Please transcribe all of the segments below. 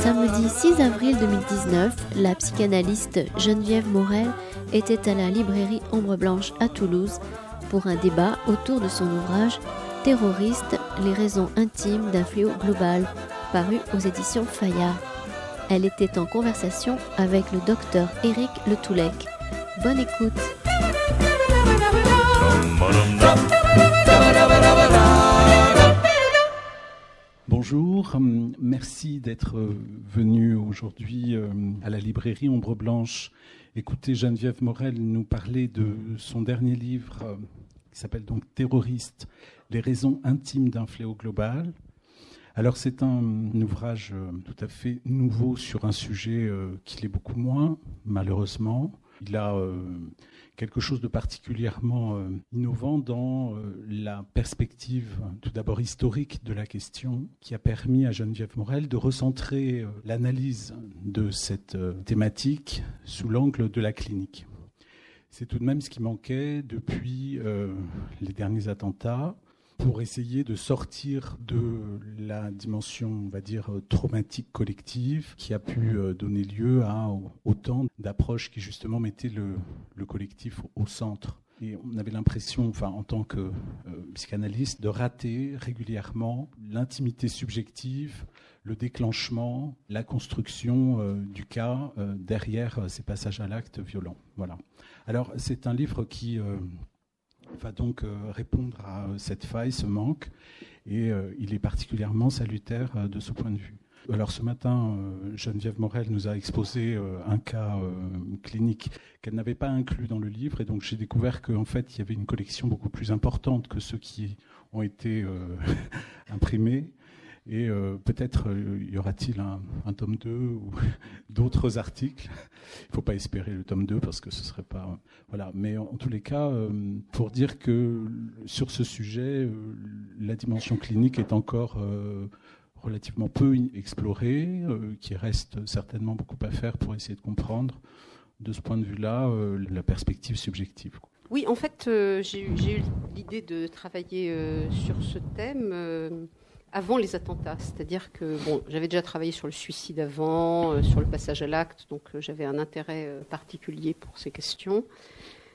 Samedi 6 avril 2019, la psychanalyste Geneviève Morel était à la librairie Ombre Blanche à Toulouse pour un débat autour de son ouvrage Terroriste, les raisons intimes d'un fléau global, paru aux éditions Fayard. Elle était en conversation avec le docteur Éric Le Toulec. Bonne écoute. Bonjour, merci d'être venu aujourd'hui euh, à la librairie Ombre Blanche écouter Geneviève Morel nous parler de son dernier livre euh, qui s'appelle donc Terroriste, les raisons intimes d'un fléau global. Alors c'est un, ouvrage euh, tout à fait nouveau sur un sujet qui l'est beaucoup moins, malheureusement. Il a quelque chose de particulièrement euh, innovant dans euh, la perspective tout d'abord historique de la question qui a permis à Geneviève Morel de recentrer euh, l'analyse de cette thématique sous l'angle de la clinique. C'est tout de même ce qui manquait depuis les derniers attentats pour essayer de sortir de la dimension, on va dire, traumatique collective qui a pu euh, donner lieu à autant d'approches qui justement mettaient le, collectif au centre. Et on avait l'impression, enfin, en tant que euh, psychanalyste, de rater régulièrement l'intimité subjective, le déclenchement, la construction euh, du cas derrière ces passages à l'acte violent. Voilà. Alors, c'est un livre qui va donc euh, répondre à euh, cette faille, ce manque, et euh, il est particulièrement salutaire de ce point de vue. Alors ce matin, Geneviève Morel nous a exposé un cas clinique qu'elle n'avait pas inclus dans le livre, et donc j'ai découvert qu'en fait il y avait une collection beaucoup plus importante que ceux qui ont été imprimés. Et euh, peut-être euh, y aura-t-il un, tome 2 ou d'autres articles. Il ne faut pas espérer le tome 2 parce que ce serait pas. Voilà. Mais en, tous les cas, euh, pour dire que sur ce sujet, la dimension clinique est encore relativement peu explorée, qu'il reste certainement beaucoup à faire pour essayer de comprendre, de ce point de vue-là, la perspective subjective. Oui, en fait, j'ai eu l'idée de travailler sur ce thème avant les attentats. C'est-à-dire que bon, j'avais déjà travaillé sur le suicide avant, euh, sur le passage à l'acte, donc euh, j'avais un intérêt euh, particulier pour ces questions.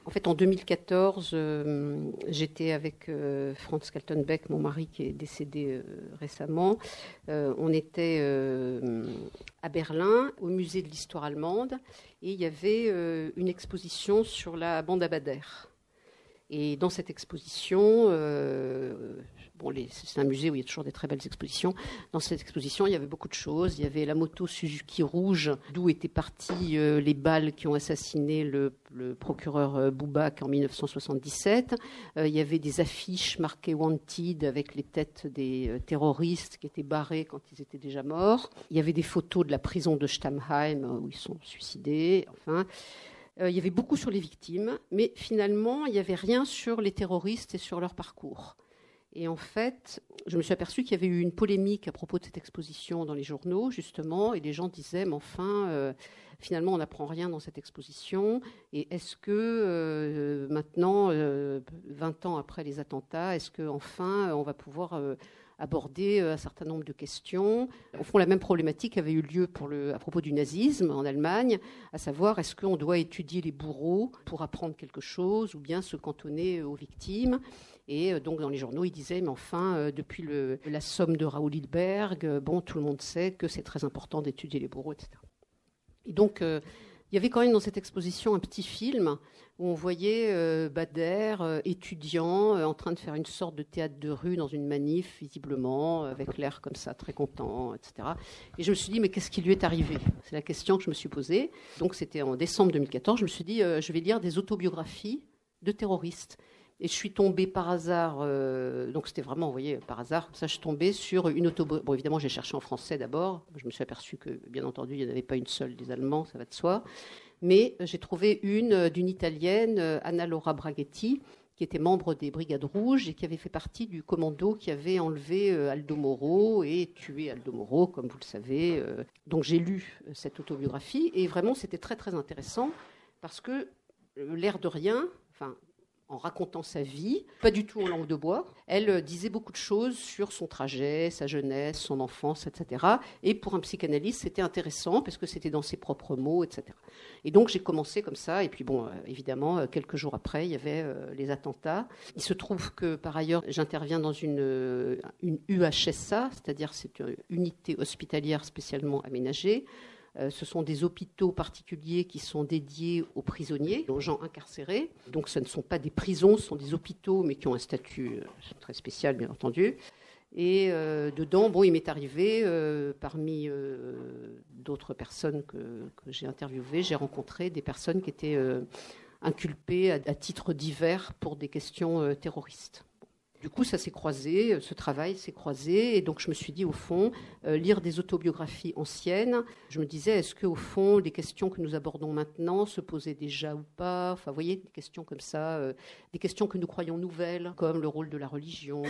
En fait, en 2014, j'étais avec Franz Kaltenbeck, mon mari qui est décédé récemment. on était à Berlin, au musée de l'histoire allemande, et il y avait une exposition sur la bande à Bader. Et dans cette exposition, c'est un musée où il y a toujours des très belles expositions. Dans cette exposition, il y avait beaucoup de choses. Il y avait la moto Suzuki rouge, d'où étaient parties euh, les balles qui ont assassiné le, procureur euh, Boubac en 1977. Euh, il y avait des affiches marquées Wanted avec les têtes des terroristes qui étaient barrés quand ils étaient déjà morts. Il y avait des photos de la prison de Stammheim où ils sont suicidés. Enfin. il y avait beaucoup sur les victimes, mais finalement, il n'y avait rien sur les terroristes et sur leur parcours. Et en fait, je me suis aperçue qu'il y avait eu une polémique à propos de cette exposition dans les journaux, justement, et les gens disaient, mais enfin, euh, finalement, on n'apprend rien dans cette exposition. Et est-ce que euh, maintenant, 20 euh, ans après les attentats, est-ce qu'enfin, on va pouvoir aborder un certain nombre de questions? Au fond, la même problématique avait eu lieu à propos du nazisme en Allemagne, à savoir est-ce qu'on doit étudier les bourreaux pour apprendre quelque chose ou bien se cantonner aux victimes? Et euh, donc dans les journaux, ils disaient, mais enfin, euh, depuis la somme de Raoul Hilberg, euh, bon, tout le monde sait que c'est très important d'étudier les bourreaux, etc. Et donc, il y avait quand même dans cette exposition un petit film où on voyait Bader, étudiant, en train de faire une sorte de théâtre de rue dans une manif, visiblement, avec l'air comme ça, très content, etc. Et je me suis dit, mais qu'est-ce qui lui est arrivé? C'est la question que je me suis posée. Donc c'était en décembre 2014, je me suis dit, je vais lire des autobiographies de terroristes. Et je suis tombée par hasard, euh, donc c'était vraiment, vous voyez, par hasard, ça, je suis tombée sur une autobiographie. Bon, évidemment, j'ai cherché en français d'abord. Je me suis aperçue que, bien entendu, il n'y en avait pas une seule des Allemands, ça va de soi. Mais j'ai trouvé une d'une italienne, Anna Laura Braghetti, qui était membre des Brigades Rouges et qui avait fait partie du commando qui avait enlevé euh, Aldo Moro et tué Aldo Moro, comme vous le savez. Euh. Donc j'ai lu euh, cette autobiographie et vraiment c'était très très intéressant parce que l'air de rien, enfin en racontant sa vie, pas du tout en langue de bois. Elle euh, disait beaucoup de choses sur son trajet, sa jeunesse, son enfance, etc. Et pour un psychanalyste, c'était intéressant parce que c'était dans ses propres mots, etc. Et donc j'ai commencé comme ça. Et puis bon, euh, évidemment, euh, quelques jours après, il y avait les attentats. Il se trouve que par ailleurs, j'interviens dans une, une UHSA, c'est-à-dire c'est une unité hospitalière spécialement aménagée ce sont des hôpitaux particuliers qui sont dédiés aux prisonniers, aux gens incarcérés. Donc ce ne sont pas des prisons, ce sont des hôpitaux, mais qui ont un statut euh, très spécial, bien entendu. Et euh, dedans, il m'est arrivé, parmi d'autres personnes que, j'ai interviewées, j'ai rencontré des personnes qui étaient inculpées à, titre divers pour des questions terroristes. Du coup, ça s'est croisé, euh, ce travail s'est croisé, et donc je me suis dit, au fond, euh, lire des autobiographies anciennes, je me disais, est-ce que au fond, les questions que nous abordons maintenant se posaient déjà ou pas? Enfin, vous voyez, des questions comme ça, euh, des questions que nous croyons nouvelles, comme le rôle de la religion,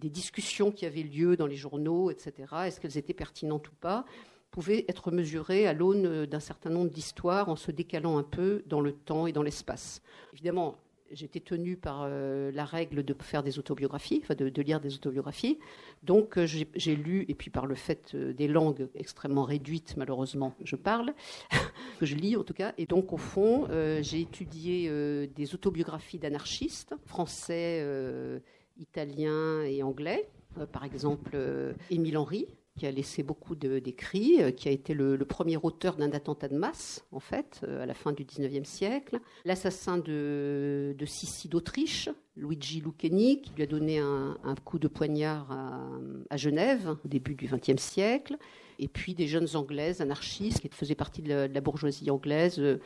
des discussions qui avaient lieu dans les journaux, etc. Est-ce qu'elles étaient pertinentes ou pas? Pouvaient être mesurées à l'aune d'un certain nombre d'histoires en se décalant un peu dans le temps et dans l'espace. Évidemment, j'étais tenue par euh, la règle de faire des autobiographies, enfin de, lire des autobiographies. Donc euh, j'ai lu, et puis par le fait euh, des langues extrêmement réduites, malheureusement, je parle, que je lis en tout cas. Et donc au fond, j'ai étudié des autobiographies d'anarchistes, français, italiens et anglais. par exemple, Émile Henry, qui a laissé beaucoup d'écrits, euh, qui a été le, premier auteur d'un attentat de masse, en fait, euh, à la fin du XIXe siècle. L'assassin de, de Sissi d'Autriche, Luigi Lucchini, qui lui a donné un, coup de poignard à, Genève au début du XXe siècle. Et puis des jeunes anglaises anarchistes qui faisaient partie de la, bourgeoisie anglaise, euh,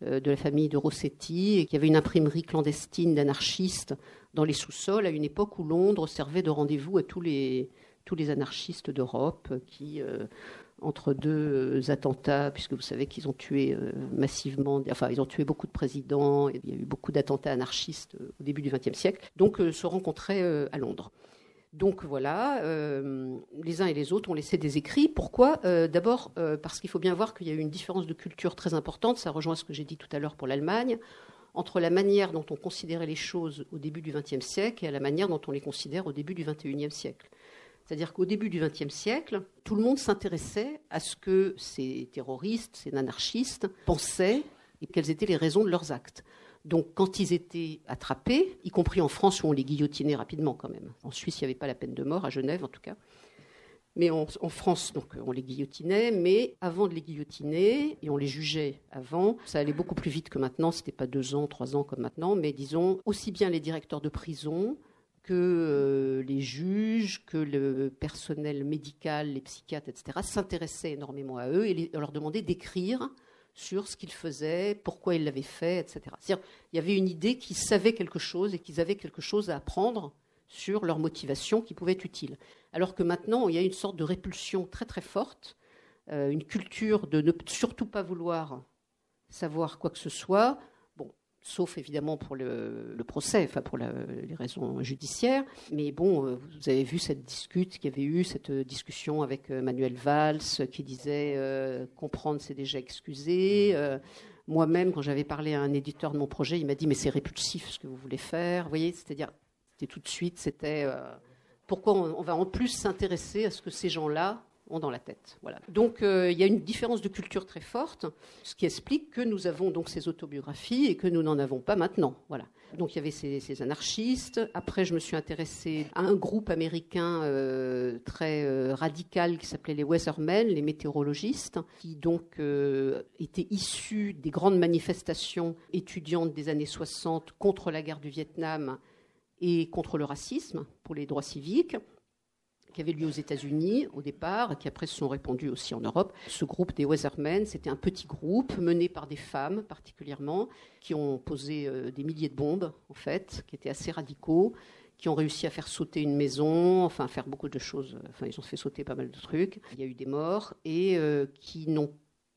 de la famille de Rossetti, et qui avait une imprimerie clandestine d'anarchistes dans les sous-sols à une époque où Londres servait de rendez-vous à tous les tous les anarchistes d'Europe qui, euh, entre deux attentats, puisque vous savez qu'ils ont tué euh, massivement, enfin ils ont tué beaucoup de présidents, il y a eu beaucoup d'attentats anarchistes euh, au début du XXe siècle, donc se rencontraient à Londres. Donc voilà, les uns et les autres ont laissé des écrits. Pourquoi? D'abord parce qu'il faut bien voir qu'il y a eu une différence de culture très importante, ça rejoint ce que j'ai dit tout à l'heure pour l'Allemagne, entre la manière dont on considérait les choses au début du XXe siècle et la manière dont on les considère au début du XXIe siècle. C'est-à-dire qu'au début du XXe siècle, tout le monde s'intéressait à ce que ces terroristes, ces anarchistes pensaient et quelles étaient les raisons de leurs actes. Donc, quand ils étaient attrapés, y compris en France où on les guillotinait rapidement quand même. En Suisse, il n'y avait pas la peine de mort, à Genève en tout cas. Mais en, France, donc, on les guillotinait, mais avant de les guillotiner, et on les jugeait avant, ça allait beaucoup plus vite que maintenant, ce n'était pas deux ans, trois ans comme maintenant, mais disons, aussi bien les directeurs de prison que euh, les juges, que le personnel médical, les psychiatres, etc., s'intéressaient énormément à eux et leur demandaient d'écrire sur ce qu'ils faisaient, pourquoi ils l'avaient fait, etc. C'est-à-dire, il y avait une idée qu'ils savaient quelque chose et qu'ils avaient quelque chose à apprendre sur leur motivation qui pouvait être utile. Alors que maintenant, il y a une sorte de répulsion très très forte, euh, une culture de ne surtout pas vouloir savoir quoi que ce soit, sauf évidemment pour le, procès, enfin pour les raisons judiciaires. Mais bon, euh, vous avez vu cette discute qu'il y avait eu, cette discussion avec euh, Manuel Valls qui disait euh, comprendre c'est déjà excusé. Moi-même, quand j'avais parlé à un éditeur de mon projet, il m'a dit mais c'est répulsif ce que vous voulez faire. Vous voyez, c'est-à-dire c'était tout de suite, c'était pourquoi on va en plus s'intéresser à ce que ces gens-là ont dans la tête. Voilà. Donc euh, il y a une différence de culture très forte, ce qui explique que nous avons donc ces autobiographies et que nous n'en avons pas maintenant. Voilà. Donc il y avait ces, anarchistes. Après, je me suis intéressée à un groupe américain euh, très euh, radical qui s'appelait les Weathermen, les météorologistes, qui donc étaient issus des grandes manifestations étudiantes des années 60 contre la guerre du Vietnam et contre le racisme pour les droits civiques qui avait lieu aux États-Unis au départ, qui après se sont répandus aussi en Europe. Ce groupe des Weathermen, c'était un petit groupe mené par des femmes particulièrement, qui ont posé euh, des milliers de bombes, en fait, qui étaient assez radicaux, qui ont réussi à faire sauter une maison, enfin faire beaucoup de choses. Enfin, ils ont fait sauter pas mal de trucs. Il y a eu des morts et euh, qui n'ont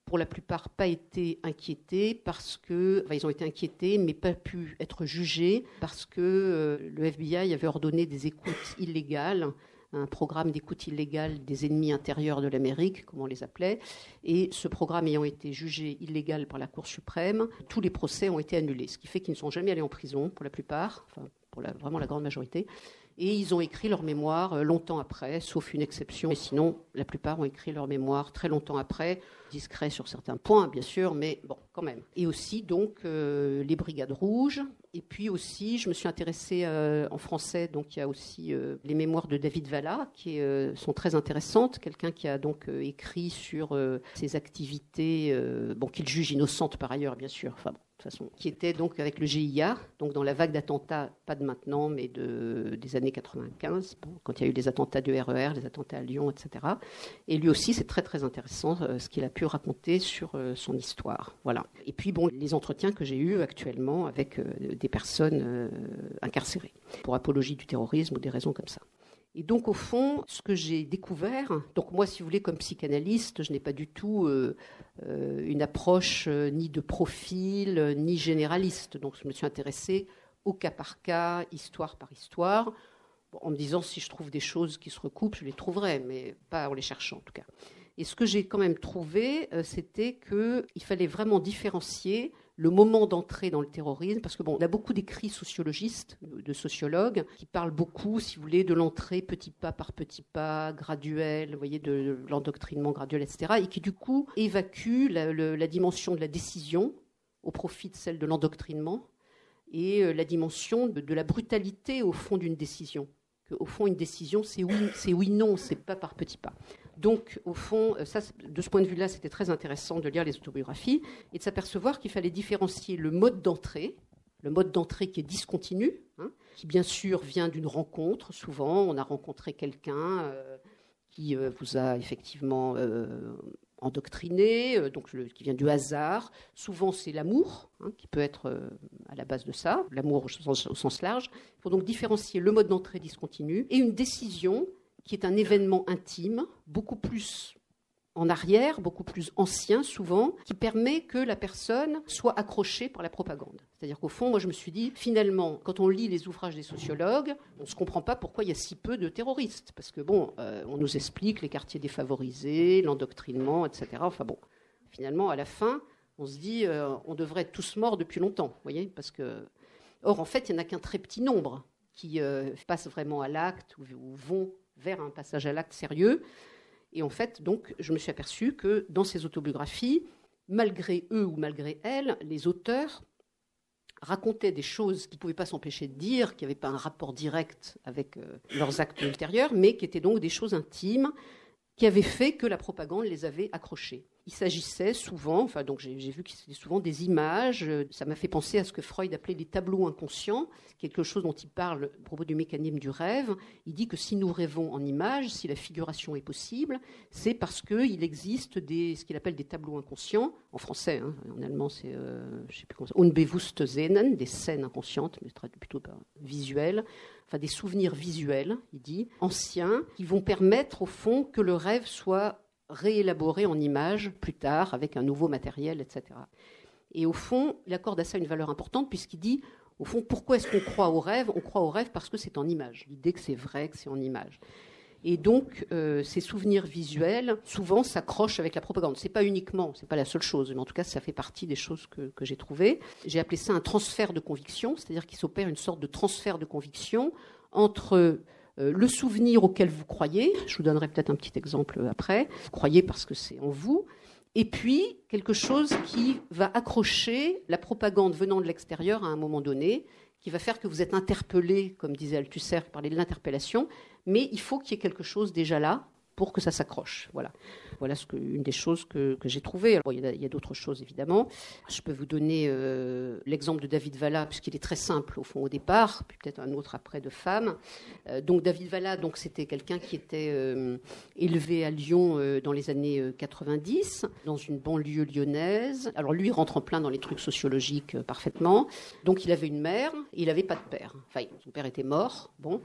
pour la plupart pas été inquiétés parce que, ils ont été inquiétés, mais pas pu être jugés parce que euh, le FBI avait ordonné des écoutes illégales un programme d'écoute illégale des ennemis intérieurs de l'Amérique, comme on les appelait. Et ce programme ayant été jugé illégal par la Cour suprême, tous les procès ont été annulés, ce qui fait qu'ils ne sont jamais allés en prison pour la plupart, enfin pour vraiment la grande majorité. Et ils ont écrit leur mémoire euh, longtemps après, sauf une exception. Et sinon, la plupart ont écrit leur mémoire très longtemps après, discret sur certains points, bien sûr, mais bon, quand même. Et aussi, donc, euh, les Brigades Rouges. Et puis aussi, je me suis intéressée euh, en français, donc il y a aussi les mémoires de David Valla, qui sont très intéressantes. Quelqu'un qui a donc écrit sur ses activités, bon, qu'il juge innocentes par ailleurs, bien sûr. Façon, qui était donc avec le GIA, donc dans la vague d'attentats, pas de maintenant, mais de, des années 95, quand il y a eu les attentats du RER, e les attentats à Lyon, etc. Et lui aussi, c'est très très intéressant euh, ce qu'il a pu raconter sur euh, son histoire. Voilà. Et puis bon, les entretiens que j'ai eus actuellement avec euh, des personnes incarcérées pour apologie du terrorisme ou des raisons comme ça. Et donc, au fond, ce que j'ai découvert, donc moi, si vous voulez, comme psychanalyste, je n'ai pas du tout euh, euh, une approche euh, ni de profil, ni généraliste. Donc, je me suis intéressée au cas par cas, histoire par histoire, en me disant si je trouve des choses qui se recoupent, je les trouverai, mais pas en les cherchant en tout cas. Et ce que j'ai quand même trouvé, c'était qu'il fallait vraiment différencier le moment d'entrée dans le terrorisme, parce que bon, on a beaucoup d'écrits sociologistes, de sociologues, qui parlent beaucoup, si vous voulez, de l'entrée petit pas par petit pas, graduel, vous voyez, de, l'endoctrinement graduel, etc., et qui du coup évacuent la, dimension de la décision au profit de celle de l'endoctrinement et euh, la dimension de, la brutalité au fond d'une décision. Au fond, une décision, c'est oui, c'est oui, non, c'est pas par petits pas. Donc, au fond, euh, de ce point de vue-là, c'était très intéressant de lire les autobiographies et de s'apercevoir qu'il fallait différencier le mode d'entrée, le mode d'entrée qui est discontinu, hein, qui bien sûr vient d'une rencontre. Souvent, on a rencontré quelqu'un euh, qui euh, vous a effectivement endoctriné, donc qui vient du hasard. Souvent, c'est l'amour hein, qui peut être à la base de ça, l'amour au, au sens, large. Il faut donc différencier le mode d'entrée discontinu et une décision qui est un événement intime, beaucoup plus en arrière, beaucoup plus ancien souvent, qui permet que la personne soit accrochée par la propagande. C'est-à-dire qu'au fond, moi je me suis dit, finalement, quand on lit les ouvrages des sociologues, on ne se comprend pas pourquoi il y a si peu de terroristes. Parce que bon, euh, on nous explique les quartiers défavorisés, l'endoctrinement, etc. Enfin bon, finalement, à la fin, on se dit, euh, on devrait être tous morts depuis longtemps, voyez Parce que, or, en fait, il n'y en a qu'un très petit nombre qui euh, passent vraiment à l'acte ou vont vers un passage à l'acte sérieux. Et en fait, donc, je me suis aperçue que dans ces autobiographies, malgré eux ou malgré elles, les auteurs racontaient des choses qu'ils ne pouvaient pas s'empêcher de dire, qui n'avaient pas un rapport direct avec euh, leurs actes ultérieurs, mais qui étaient donc des choses intimes qui avaient fait que la propagande les avait accrochés il s'agissait souvent, enfin donc j'ai vu que c'était souvent des images. Euh, ça m'a fait penser à ce que Freud appelait les tableaux inconscients, quelque chose dont il parle à propos du mécanisme du rêve. Il dit que si nous rêvons en images, si la figuration est possible, c'est parce qu'il existe des, ce qu'il appelle des tableaux inconscients, en français, hein, en allemand c'est, euh, je sais plus comment ça, Unbewusstsehnen, des scènes inconscientes, mais plutôt pas visuelles enfin des souvenirs visuels, il dit, anciens, qui vont permettre au fond que le rêve soit réélaboré en images plus tard avec un nouveau matériel, etc. Et au fond, il accorde à ça une valeur importante puisqu'il dit, au fond, pourquoi est-ce qu'on croit au rêve? On croit au rêve parce que c'est en image. L'idée que c'est vrai, que c'est en image. Et donc, euh, ces souvenirs visuels, souvent, s'accrochent avec la propagande. C'est pas uniquement, c'est pas la seule chose, mais en tout cas, ça fait partie des choses que, que j'ai trouvées. J'ai appelé ça un transfert de conviction, c'est-à-dire qu'il s'opère une sorte de transfert de conviction entre le souvenir auquel vous croyez, je vous donnerai peut-être un petit exemple après, vous croyez parce que c'est en vous, et puis quelque chose qui va accrocher la propagande venant de l'extérieur à un moment donné, qui va faire que vous êtes interpellé, comme disait Althusser, qui parlait de l'interpellation, mais il faut qu'il y ait quelque chose déjà là pour que ça s'accroche. Voilà. Voilà ce que, une des choses que, j'ai trouvées. il y a, d'autres choses, évidemment. Je peux vous donner euh, l'exemple de David Valla, puisqu'il est très simple, au fond, au départ, puis peut-être un autre après de femme. Euh, donc, David Valla, donc, c'était quelqu'un qui était euh, élevé à Lyon dans les années 90, dans une banlieue lyonnaise. Alors, lui, rentre en plein dans les trucs sociologiques parfaitement. Donc, il avait une mère, et il n'avait pas de père. Enfin, son père était mort. Bon.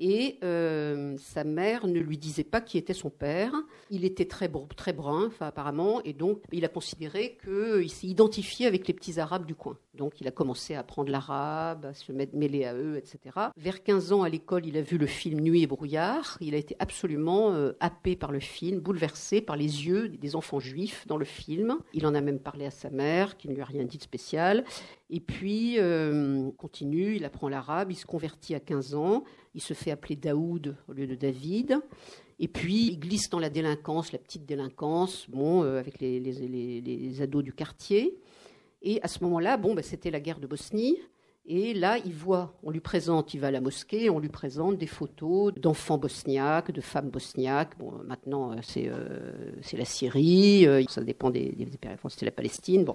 Et euh, sa mère ne lui disait pas qui était son père. Il était très, très brun, apparemment, et donc il a considéré qu'il s'est identifié avec les petits Arabes du coin. Donc il a commencé à apprendre l'arabe, à se mêler à eux, etc. Vers 15 ans à l'école, il a vu le film Nuit et brouillard. Il a été absolument euh, happé par le film, bouleversé par les yeux des enfants juifs dans le film. Il en a même parlé à sa mère, qui ne lui a rien dit de spécial. Et puis, euh, continue, il apprend l'arabe, il se convertit à 15 ans, il se fait appeler Daoud au lieu de David. Et puis, il glisse dans la délinquance, la petite délinquance, bon, euh, avec les, ados du quartier. Et à ce moment-là, bon, bah, c'était la guerre de Bosnie. Et là, il voit, on lui présente, il va à la mosquée, on lui présente des photos d'enfants bosniaques, de femmes bosniaques. Bon, maintenant, euh, c'est la Syrie, ça dépend des, des, c'était la Palestine. Bon.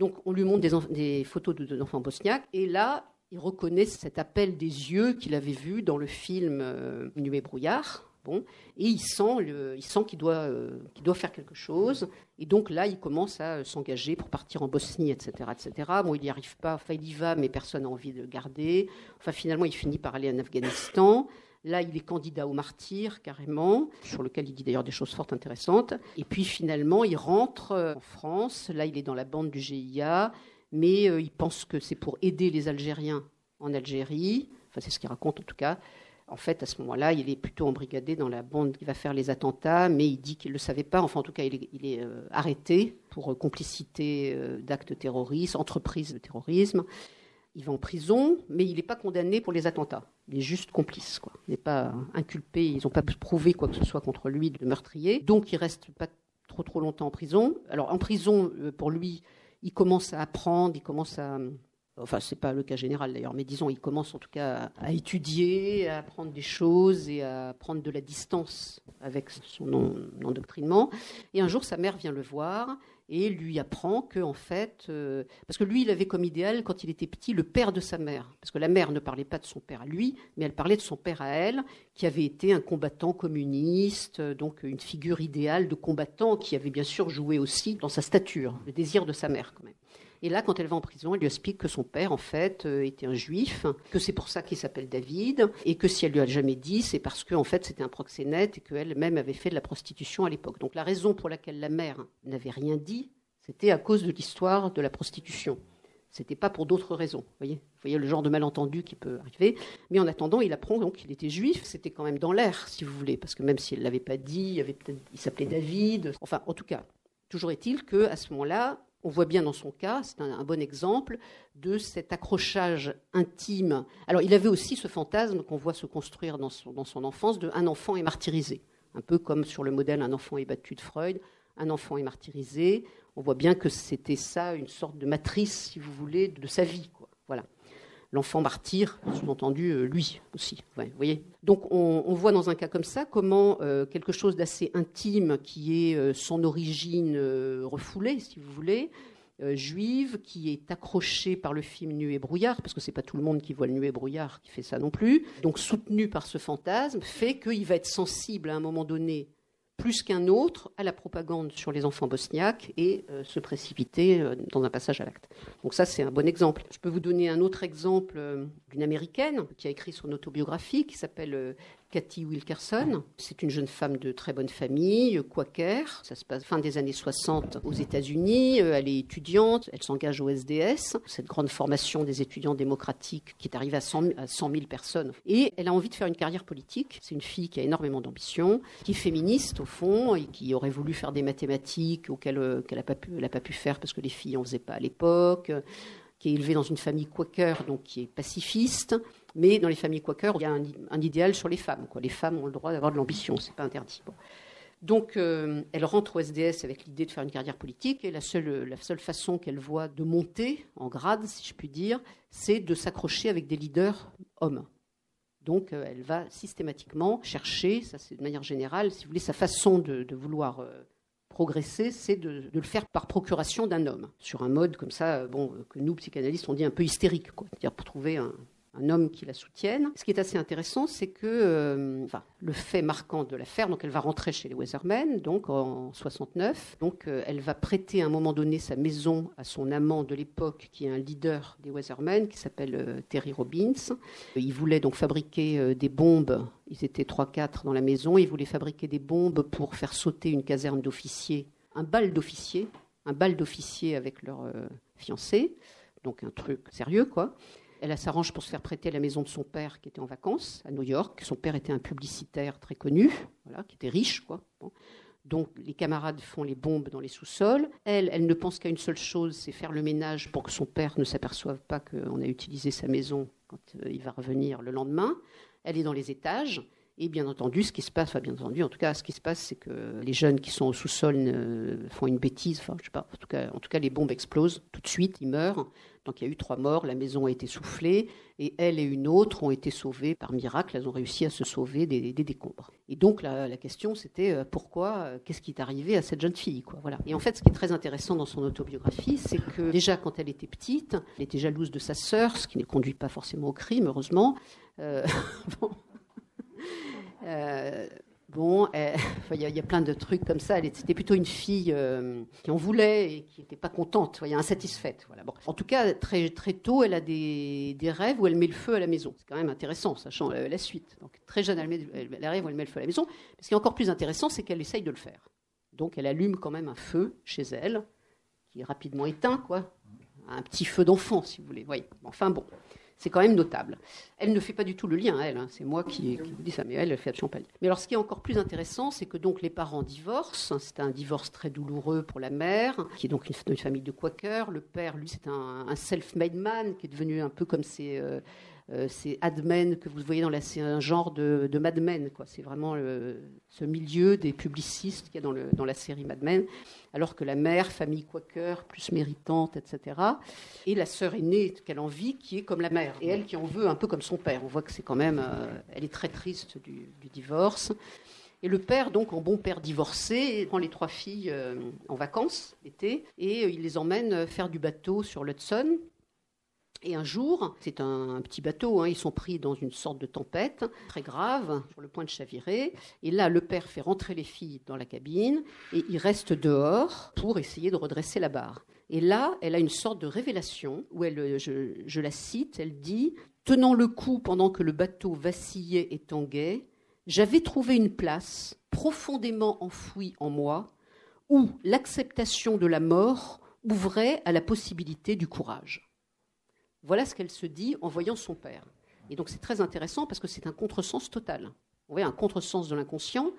Donc on lui montre des, photos d'enfants bosniaques et là, il reconnaît cet appel des yeux qu'il avait vu dans le film euh, Nuée brouillard. Bon, et il sent, il sent qu'il doit, euh, doit faire quelque chose. Et donc là, il commence à s'engager pour partir en Bosnie, etc., etc. Bon, il n'y arrive pas. Enfin, il y va, mais personne n'a envie de le garder. Enfin, finalement, il finit par aller en Afghanistan. Là, il est candidat au martyr, carrément, sur lequel il dit d'ailleurs des choses fort intéressantes. Et puis finalement, il rentre euh, en France. Là, il est dans la bande du GIA, mais euh, il pense que c'est pour aider les Algériens en Algérie. Enfin, c'est ce qu'il raconte en tout cas. En fait, à ce moment-là, il est plutôt embrigadé dans la bande qui va faire les attentats, mais il dit qu'il ne le savait pas. Enfin, en tout cas, il est, euh, arrêté pour complicité d'actes terroristes, entreprise de terrorisme. Il va en prison, mais il n'est pas condamné pour les attentats. Il est juste complice. Il n'est pas inculpé, ils n'ont pas prouvé quoi que ce soit contre lui de meurtrier. Donc il reste pas trop trop longtemps en prison. Alors en prison, euh, pour lui, il commence à apprendre, il commence à enfin c'est pas le cas général d'ailleurs, mais disons, il commence en tout cas à, étudier, à apprendre des choses et à prendre de la distance avec son endoctrinement. Et un jour, sa mère vient le voir et lui apprend que en fait, euh, parce que lui, il avait comme idéal quand il était petit le père de sa mère, parce que la mère ne parlait pas de son père à lui, mais elle parlait de son père à elle, qui avait été un combattant communiste, donc une figure idéale de combattant qui avait bien sûr joué aussi dans sa stature, le désir de sa mère quand même. Et là, quand elle va en prison, elle lui explique que son père, en fait, euh, était un juif, que c'est pour ça qu'il s'appelle David, et que si elle lui a jamais dit, c'est parce qu'en en fait, c'était un proxénète et qu'elle-même avait fait de la prostitution à l'époque. Donc la raison pour laquelle la mère n'avait rien dit, c'était à cause de l'histoire de la prostitution. C'était pas pour d'autres raisons. Vous voyez, voyez le genre de malentendu qui peut arriver. Mais en attendant, il apprend donc qu'il était juif. C'était quand même dans l'air, si vous voulez, parce que même s'il l'avait pas dit, il s'appelait David. Enfin, en tout cas, toujours est-il que à ce moment-là, on voit bien dans son cas, c'est un, bon exemple de cet accrochage intime. Alors, il avait aussi ce fantasme qu'on voit se construire dans son, enfance de un enfant est martyrisé, un peu comme sur le modèle un enfant est battu de Freud. Un enfant est martyrisé. On voit bien que c'était ça, une sorte de matrice, si vous voulez, de sa vie. L'enfant martyr, sous-entendu euh, lui aussi. vous voyez Donc on, voit dans un cas comme ça comment euh, quelque chose d'assez intime, qui est euh, son origine refoulée, si vous voulez, juive, qui est accrochée par le film Nu et brouillard, parce que c'est pas tout le monde qui voit le Nu et brouillard qui fait ça non plus, donc soutenu par ce fantasme, fait qu'il va être sensible à un moment donné plus qu'un autre à la propagande sur les enfants bosniaques et euh, se précipiter euh, dans un passage à l'acte. Donc ça, c'est un bon exemple. Je peux vous donner un autre exemple euh, d'une américaine qui a écrit son autobiographie qui s'appelle Cathy Wilkerson. C'est une jeune femme de très bonne famille, quaker. Ça se passe fin des années 60 aux États-Unis. Euh, elle est étudiante, elle s'engage au SDS, cette grande formation des étudiants démocratiques qui est arrivée à 100, 000 personnes. Et elle a envie de faire une carrière politique. C'est une fille qui a énormément d'ambition, qui est féministe au fond et qui aurait voulu faire des mathématiques auxquelles euh, elle n'a pas, pas, pu faire parce que les filles n'en faisaient pas à l'époque qui est élevée dans une famille quaker, donc qui est pacifiste, mais dans les familles quakers, il y a un, idéal sur les femmes. Quoi. Les femmes ont le droit d'avoir de l'ambition, c'est pas interdit. Donc, euh, elle rentre au SDS avec l'idée de faire une carrière politique, et la seule, la seule façon qu'elle voit de monter en grade, si je puis dire, c'est de s'accrocher avec des leaders hommes. Donc, euh, elle va systématiquement chercher, ça c'est de manière générale, si vous voulez, sa façon de, vouloir euh, progresser, c'est de, le faire par procuration d'un homme, sur un mode comme ça, bon, que nous, psychanalystes, on dit un peu hystérique, c'est-à-dire pour trouver un, un homme qui la soutienne. Ce qui est assez intéressant, c'est que euh, le fait marquant de l'affaire, donc elle va rentrer chez les Weathermen, donc en 69. Donc euh, elle va prêter à un moment donné sa maison à son amant de l'époque, qui est un leader des Weathermen, qui s'appelle euh, Terry Robbins. Il voulait donc fabriquer des bombes. Ils étaient 3-4 dans la maison. Ils voulaient fabriquer des bombes pour faire sauter une caserne d'officiers, un bal d'officiers, un bal d'officiers avec leur fiancé. Donc un truc sérieux, quoi. Elle s'arrange pour se faire prêter la maison de son père qui était en vacances à New York. Son père était un publicitaire très connu, voilà, qui était riche, quoi. Donc les camarades font les bombes dans les sous-sols. Elle, elle ne pense qu'à une seule chose, c'est faire le ménage pour que son père ne s'aperçoive pas qu'on a utilisé sa maison quand euh, il va revenir le lendemain. Elle est dans les étages. Et bien entendu, ce qui se passe, enfin bien entendu, en tout cas, ce qui se passe, c'est que les jeunes qui sont au sous-sol font une bêtise. Enfin, je sais pas. En tout cas, les bombes explosent tout de suite. Ils meurent. Donc il y a eu trois morts. La maison a été soufflée et elle et une autre ont été sauvées par miracle. Elles ont réussi à se sauver des, décombres. Et donc la, question, c'était euh, pourquoi euh, Qu'est-ce qui est arrivé à cette jeune fille voilà. Et en fait, ce qui est très intéressant dans son autobiographie, c'est que déjà quand elle était petite, elle était jalouse de sa sœur, ce qui ne conduit pas forcément au crime, heureusement. Euh, bon. Euh, bon, il y, a plein de trucs comme ça. C'était plutôt une fille euh, qui en voulait et qui n'était pas contente, insatisfaite. Voilà. Bon. En tout cas, très, très tôt, elle a des, rêves où elle met le feu à la maison. C'est quand même intéressant, sachant la suite. Donc, très jeune, elle, met, elle, arrive où elle met le feu à la maison. ce qui est encore plus intéressant, c'est qu'elle essaye de le faire. Donc, elle allume quand même un feu chez elle, qui est rapidement éteint, quoi. Un petit feu d'enfant, si vous voulez. Voyez. Enfin bon. C'est quand même notable. Elle ne fait pas du tout le lien, elle. Hein. C'est moi qui, vous dis ça, mais elle, elle fait pas le Mais alors, ce qui est encore plus intéressant, c'est que donc les parents divorcent. C'est un divorce très douloureux pour la mère, qui est donc une, famille de quakers. Le père, lui, c'est un, self-made man qui est devenu un peu comme ses, euh, euh, c'est Admen que vous voyez dans la, un genre de, de Mad Men. C'est vraiment ce milieu des publicistes qu'il y a dans, la série Mad Men, alors que la mère, famille quaker, plus méritante, etc. Et la sœur aînée qu'elle en vit, qui est comme la mère, et elle qui en veut un peu comme son père. On voit que c'est quand même, euh, elle est très triste du, divorce. Et le père, donc en bon père divorcé, prend les trois filles euh, en vacances l'été et il les emmène faire du bateau sur l'Hudson. Et un jour, c'est un, petit bateau, hein, ils sont pris dans une sorte de tempête très grave, sur le point de chavirer. Et là, le père fait rentrer les filles dans la cabine et il reste dehors pour essayer de redresser la barre. Et là, elle a une sorte de révélation où elle, je, je la cite, elle dit Tenant le coup pendant que le bateau vacillait et tanguait, j'avais trouvé une place profondément enfouie en moi où l'acceptation de la mort ouvrait à la possibilité du courage. Voilà ce qu'elle se dit en voyant son père. Et donc c'est très intéressant parce que c'est un contresens total. Vous voyez, un contresens de l'inconscient.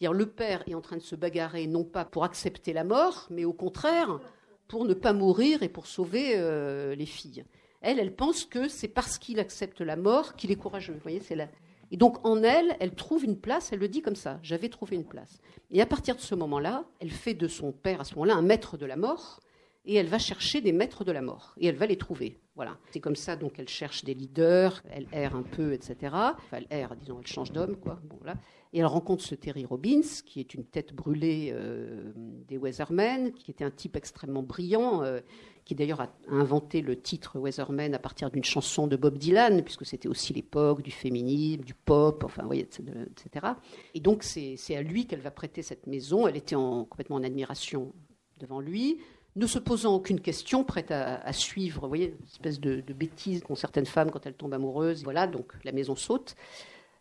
Dire le père est en train de se bagarrer non pas pour accepter la mort, mais au contraire pour ne pas mourir et pour sauver euh, les filles. Elle, elle pense que c'est parce qu'il accepte la mort qu'il est courageux. Vous voyez, c'est là. Et donc en elle, elle trouve une place, elle le dit comme ça, j'avais trouvé une place. Et à partir de ce moment-là, elle fait de son père à ce moment-là un maître de la mort, et elle va chercher des maîtres de la mort, et elle va les trouver. Voilà. C'est comme ça donc elle cherche des leaders, elle erre un peu, etc. Elle erre, disons, elle change d'homme. Bon, là. Et elle rencontre ce Terry Robbins, qui est une tête brûlée euh, des Weathermen, qui était un type extrêmement brillant, euh, qui d'ailleurs a inventé le titre Weathermen à partir d'une chanson de Bob Dylan, puisque c'était aussi l'époque du féminisme, du pop, enfin, vous voyez, etc. Et donc c'est à lui qu'elle va prêter cette maison. Elle était en, complètement en admiration devant lui ne se posant aucune question, prête à, suivre, vous voyez, une espèce de, bêtise qu'ont certaines femmes quand elles tombent amoureuses. Voilà, donc la maison saute.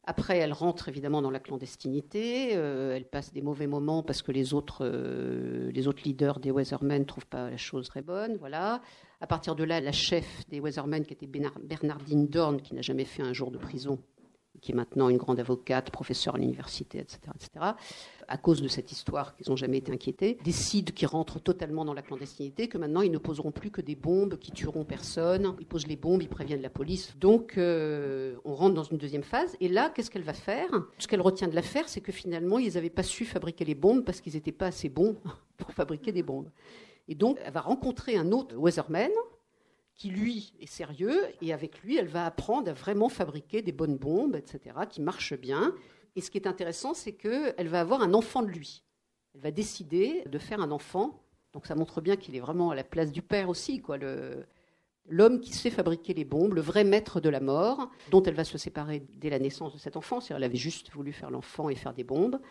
Après, elle rentre évidemment dans la clandestinité. Euh, elle passe des mauvais moments parce que les autres, euh, les autres leaders des Weathermen ne trouvent pas la chose très bonne. Voilà. À partir de là, la chef des Weathermen, qui était Bernardine Dorn, qui n'a jamais fait un jour de prison, qui est maintenant une grande avocate, professeure à l'université, etc., etc., à cause de cette histoire qu'ils n'ont jamais été inquiétés, décident qu'ils rentrent totalement dans la clandestinité, que maintenant ils ne poseront plus que des bombes qui tueront personne. Ils posent les bombes, ils préviennent la police. Donc euh, on rentre dans une deuxième phase. Et là, qu'est-ce qu'elle va faire? Ce qu'elle retient de l'affaire, c'est que finalement, ils n'avaient pas su fabriquer les bombes parce qu'ils n'étaient pas assez bons pour fabriquer des bombes. Et donc, elle va rencontrer un autre Weatherman qui lui est sérieux, et avec lui, elle va apprendre à vraiment fabriquer des bonnes bombes, etc., qui marchent bien. Et ce qui est intéressant, c'est qu'elle va avoir un enfant de lui. Elle va décider de faire un enfant. Donc ça montre bien qu'il est vraiment à la place du père aussi, quoi. Le... l'homme qui sait fabriquer les bombes, le vrai maître de la mort, dont elle va se séparer dès la naissance de cet enfant. C'est-à-dire, elle avait juste voulu faire l'enfant et faire des bombes.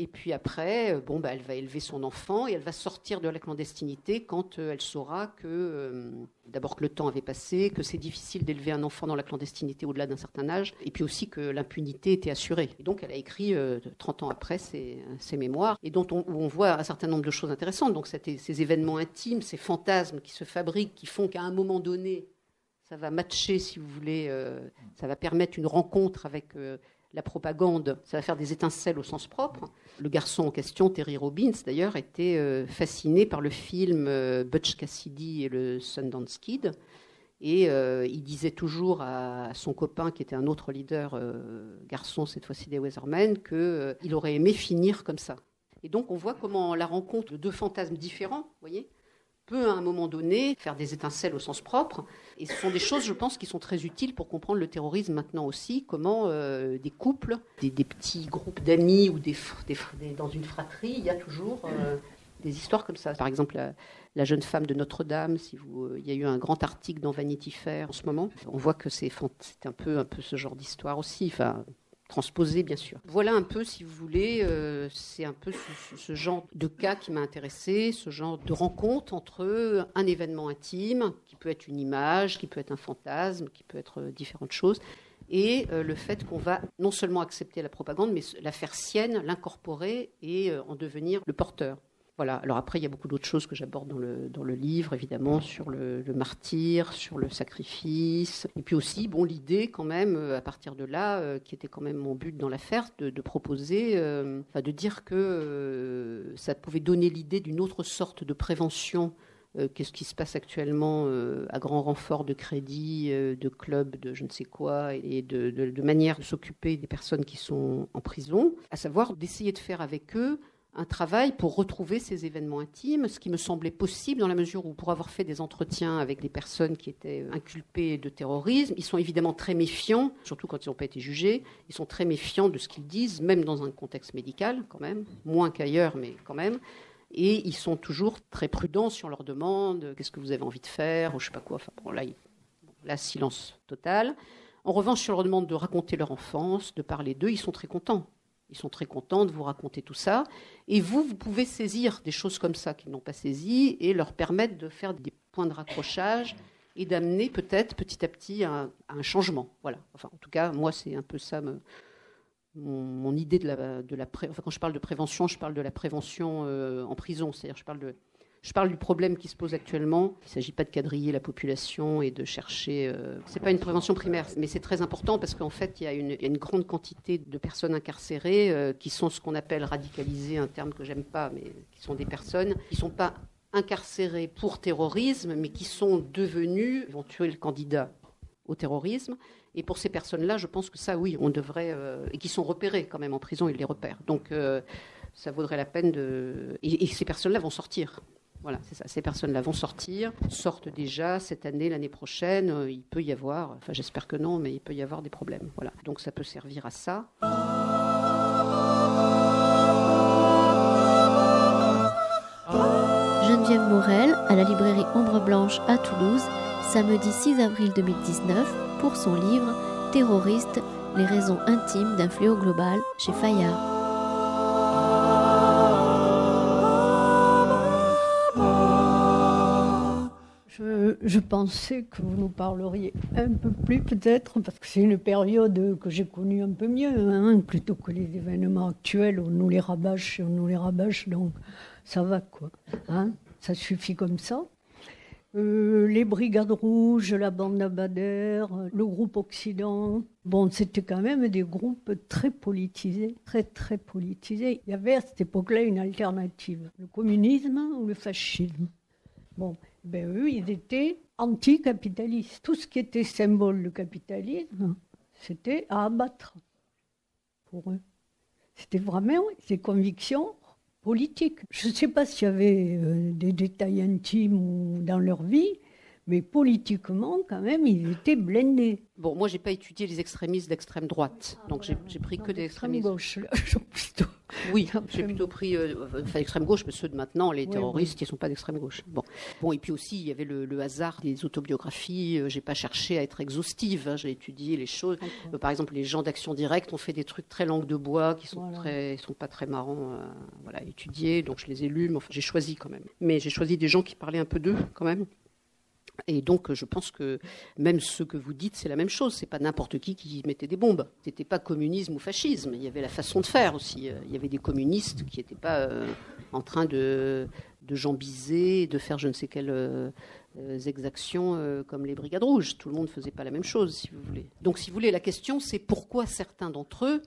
Et puis après, euh, bon, bah, elle va élever son enfant et elle va sortir de la clandestinité quand euh, elle saura que, euh, d'abord que le temps avait passé, que c'est difficile d'élever un enfant dans la clandestinité au-delà d'un certain âge, et puis aussi que l'impunité était assurée. Et donc elle a écrit 30 ans après ses, mémoires, et dont on, où on voit un certain nombre de choses intéressantes. Donc ces événements intimes, ces fantasmes qui se fabriquent, qui font qu'à un moment donné, ça va matcher, si vous voulez, ça va permettre une rencontre avec la propagande, ça va faire des étincelles au sens propre. Le garçon en question, Terry Robbins d'ailleurs, était euh, fasciné par le film euh, Butch Cassidy et le Sundance Kid. Et euh, il disait toujours à, son copain, qui était un autre leader garçon, cette fois-ci des Weathermen, qu'il aurait aimé finir comme ça. Et donc on voit comment la rencontre de deux fantasmes différents, voyez, peut à un moment donné faire des étincelles au sens propre. Et ce sont des choses, je pense, qui sont très utiles pour comprendre le terrorisme maintenant aussi, comment euh, des couples, des, petits groupes d'amis ou des, dans une fratrie, il y a toujours euh, des histoires comme ça. Par exemple, la, jeune femme de Notre-Dame, si vous, euh, il y a eu un grand article dans Vanity Fair en ce moment. On voit que c'est un peu, ce genre d'histoire aussi. Transposé bien sûr. Voilà un peu, si vous voulez, euh, c'est un peu ce, genre de cas qui m'a intéressé, ce genre de rencontre entre un événement intime, qui peut être une image, qui peut être un fantasme, qui peut être euh, différentes choses, et euh, le fait qu'on va non seulement accepter la propagande, mais la faire sienne, l'incorporer et en devenir le porteur. Voilà. Alors après, il y a beaucoup d'autres choses que j'aborde dans le, dans le livre, évidemment, sur le, martyr, sur le sacrifice. Et puis aussi, bon, l'idée quand même, euh, à partir de là, euh, qui était quand même mon but dans l'affaire, de, de, proposer, euh, de dire que ça pouvait donner l'idée d'une autre sorte de prévention qu'est-ce qui se passe actuellement à grand renfort de crédit, de clubs, de je ne sais quoi, et de, de, de manière de s'occuper des personnes qui sont en prison, à savoir d'essayer de faire avec eux un travail pour retrouver ces événements intimes, ce qui me semblait possible dans la mesure où, pour avoir fait des entretiens avec des personnes qui étaient inculpées de terrorisme, ils sont évidemment très méfiants, surtout quand ils n'ont pas été jugés, ils sont très méfiants de ce qu'ils disent, même dans un contexte médical, quand même, moins qu'ailleurs, mais quand même. Et ils sont toujours très prudents on leur demande qu'est-ce que vous avez envie de faire, ou je sais pas quoi. Enfin là, là, silence total. En revanche, on leur demande de raconter leur enfance, de parler d'eux, ils sont très contents. Ils sont très contents de vous raconter tout ça. Et vous, vous pouvez saisir des choses comme ça qu'ils n'ont pas saisies et leur permettre de faire des points de raccrochage et d'amener peut-être petit à petit à, un changement. Voilà. Enfin, en tout cas, moi, c'est un peu ça mon, idée de la, de la enfin, quand je parle de prévention, je parle de la prévention euh, en prison. C'est-à-dire, je parle de je parle du problème qui se pose actuellement. Il ne s'agit pas de quadriller la population et de chercher. Euh, Ce n'est pas une prévention primaire, mais c'est très important parce qu'en fait, il y, a une, grande quantité de personnes incarcérées euh, qui sont ce qu'on appelle radicalisées, un terme que j'aime pas, mais qui sont des personnes qui ne sont pas incarcérées pour terrorisme, mais qui sont devenues éventuels candidats au terrorisme. Et pour ces personnes-là, je pense que ça, oui, on devrait. Euh, et qui sont repérées quand même en prison, ils les repèrent. Donc, ça vaudrait la peine de. et ces personnes-là vont sortir. Voilà, c'est ça. Ces personnes-là vont sortir, sortent déjà cette année, l'année prochaine. Euh, il peut y avoir, enfin j'espère que non, mais il peut y avoir des problèmes. Voilà. Donc ça peut servir à ça. Geneviève Morel à la librairie Ombre Blanche à Toulouse, samedi 6 avril 2019, pour son livre Terroriste, les raisons intimes d'un fléau global chez Fayard. Je pensais que vous nous parleriez un peu plus peut-être, parce que c'est une période que j'ai connue un peu mieux, hein, plutôt que les événements actuels on nous les rabâche, on nous les rabâche, donc ça va quoi. Hein, ça suffit comme ça. Euh, les Brigades Rouges, la bande Abadère, le groupe Occident. Bon, c'était quand même des groupes très politisés, très très politisés. Il y avait à cette époque-là une alternative, le communisme ou le fascisme. Bon, ben eux, ils étaient anticapitalistes. Tout ce qui était symbole de capitalisme, c'était à abattre pour eux. C'était vraiment des convictions politiques. Je ne sais pas s'il y avait euh, des détails intimes dans leur vie, Mais politiquement, quand même, il était blindé. Bon, moi, j'ai pas étudié les extrémistes d'extrême droite, donc j'ai pris que des extrémistes. gauche, plutôt. Oui, j'ai plutôt pris, euh, enfin, extrême gauche, mais ceux de maintenant, les terroristes, qui ne sont pas d'extrême gauche. Bon. bon, et puis aussi, il y avait le, hasard des autobiographies. Euh, j'ai pas cherché à être exhaustive, hein, j'ai étudié les choses. Euh, par exemple, les gens d'action directe ont fait des trucs très langue de bois qui sont très, sont pas très marrants, voilà, étudiés. Donc je les ai lus, mais enfin, j'ai choisi quand même. Mais j'ai choisi des gens qui parlaient un peu d'eux quand même. Et donc, je pense que même ce que vous dites, c'est la même chose. C'est pas n'importe qui qui mettait des bombes. C'était pas communisme ou fascisme. Il y avait la façon de faire aussi. Il y avait des communistes qui n'étaient pas euh, en train de, de jambiser, de faire je ne sais quelles euh, exactions euh, comme les brigades rouges. Tout le monde ne faisait pas la même chose, si vous voulez. Donc, si vous voulez, la question, c'est pourquoi certains d'entre eux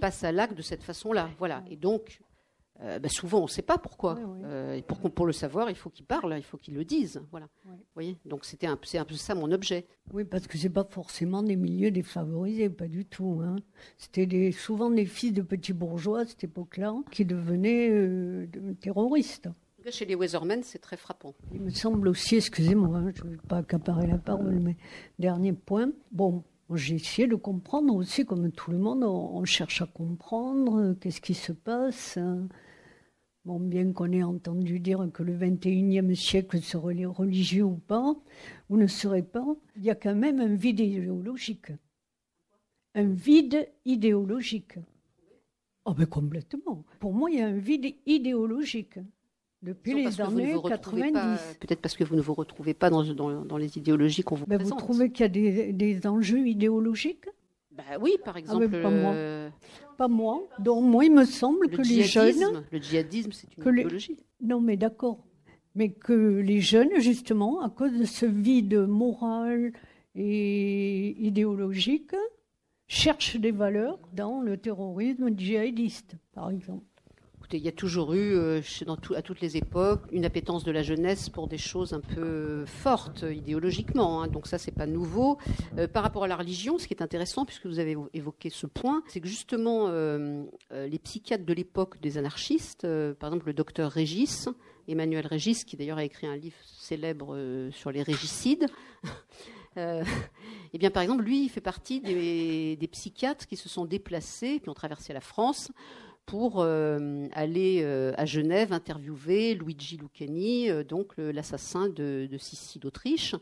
passent à l'acte de cette façon-là. Voilà. Et donc, euh, bah, souvent on ne sait pas pourquoi. Euh, et pour, pour, le savoir, il faut qu'ils parlent, il faut qu'ils le disent. Voilà. voyez? Donc c'était un, c'est un peu ça mon objet. Oui, parce que c'est pas forcément des milieux défavorisés, pas du tout. Hein. C'était des, souvent des fils de petits bourgeois à cette époque-là qui devenaient euh, terroristes. Chez les Weathermen, c'est très frappant. Il me semble aussi, excusez-moi, hein, je ne vais pas accaparer la parole, mais dernier point. Bon, j'ai essayé de comprendre aussi, comme tout le monde, on, cherche à comprendre qu'est-ce qui se passe. Hein. Bon, bien qu'on ait entendu dire que le 21e siècle serait religieux ou pas, ou ne serait pas, il y a quand même un vide idéologique. Un vide idéologique. Oh ben complètement. Pour moi, il y a un vide idéologique depuis les années 90. Peut-être parce que vous ne vous retrouvez pas dans, dans, les idéologies qu'on vous ben, présente. Vous trouvez qu'il y a des, des enjeux idéologiques? Bah oui, par ah, exemple. pas moi. Euh, pas moi. Donc moi, il me semble que les jeunes. Le djihadisme, c'est une idéologie. Non, mais d'accord. Mais que les jeunes, justement, à cause de ce vide moral et idéologique, cherchent des valeurs dans le terrorisme djihadiste, par exemple il y a toujours eu, euh, à toutes les époques, une appétence de la jeunesse pour des choses un peu fortes idéologiquement. Hein. donc ça, c'est pas nouveau. Euh, par rapport à la religion, ce qui est intéressant, puisque vous avez évoqué ce point, c'est que justement, euh, les psychiatres de l'époque des anarchistes, par exemple le docteur Régis, Emmanuel Régis, qui d'ailleurs a écrit un livre célèbre sur les régicides. et eh bien, par exemple, lui, il fait partie des, des psychiatres qui se sont déplacés, qui ont traversé la France pour euh, aller euh, à Genève interviewer Luigi Lucchini, euh, donc l'assassin de, de Sissi d'Autriche.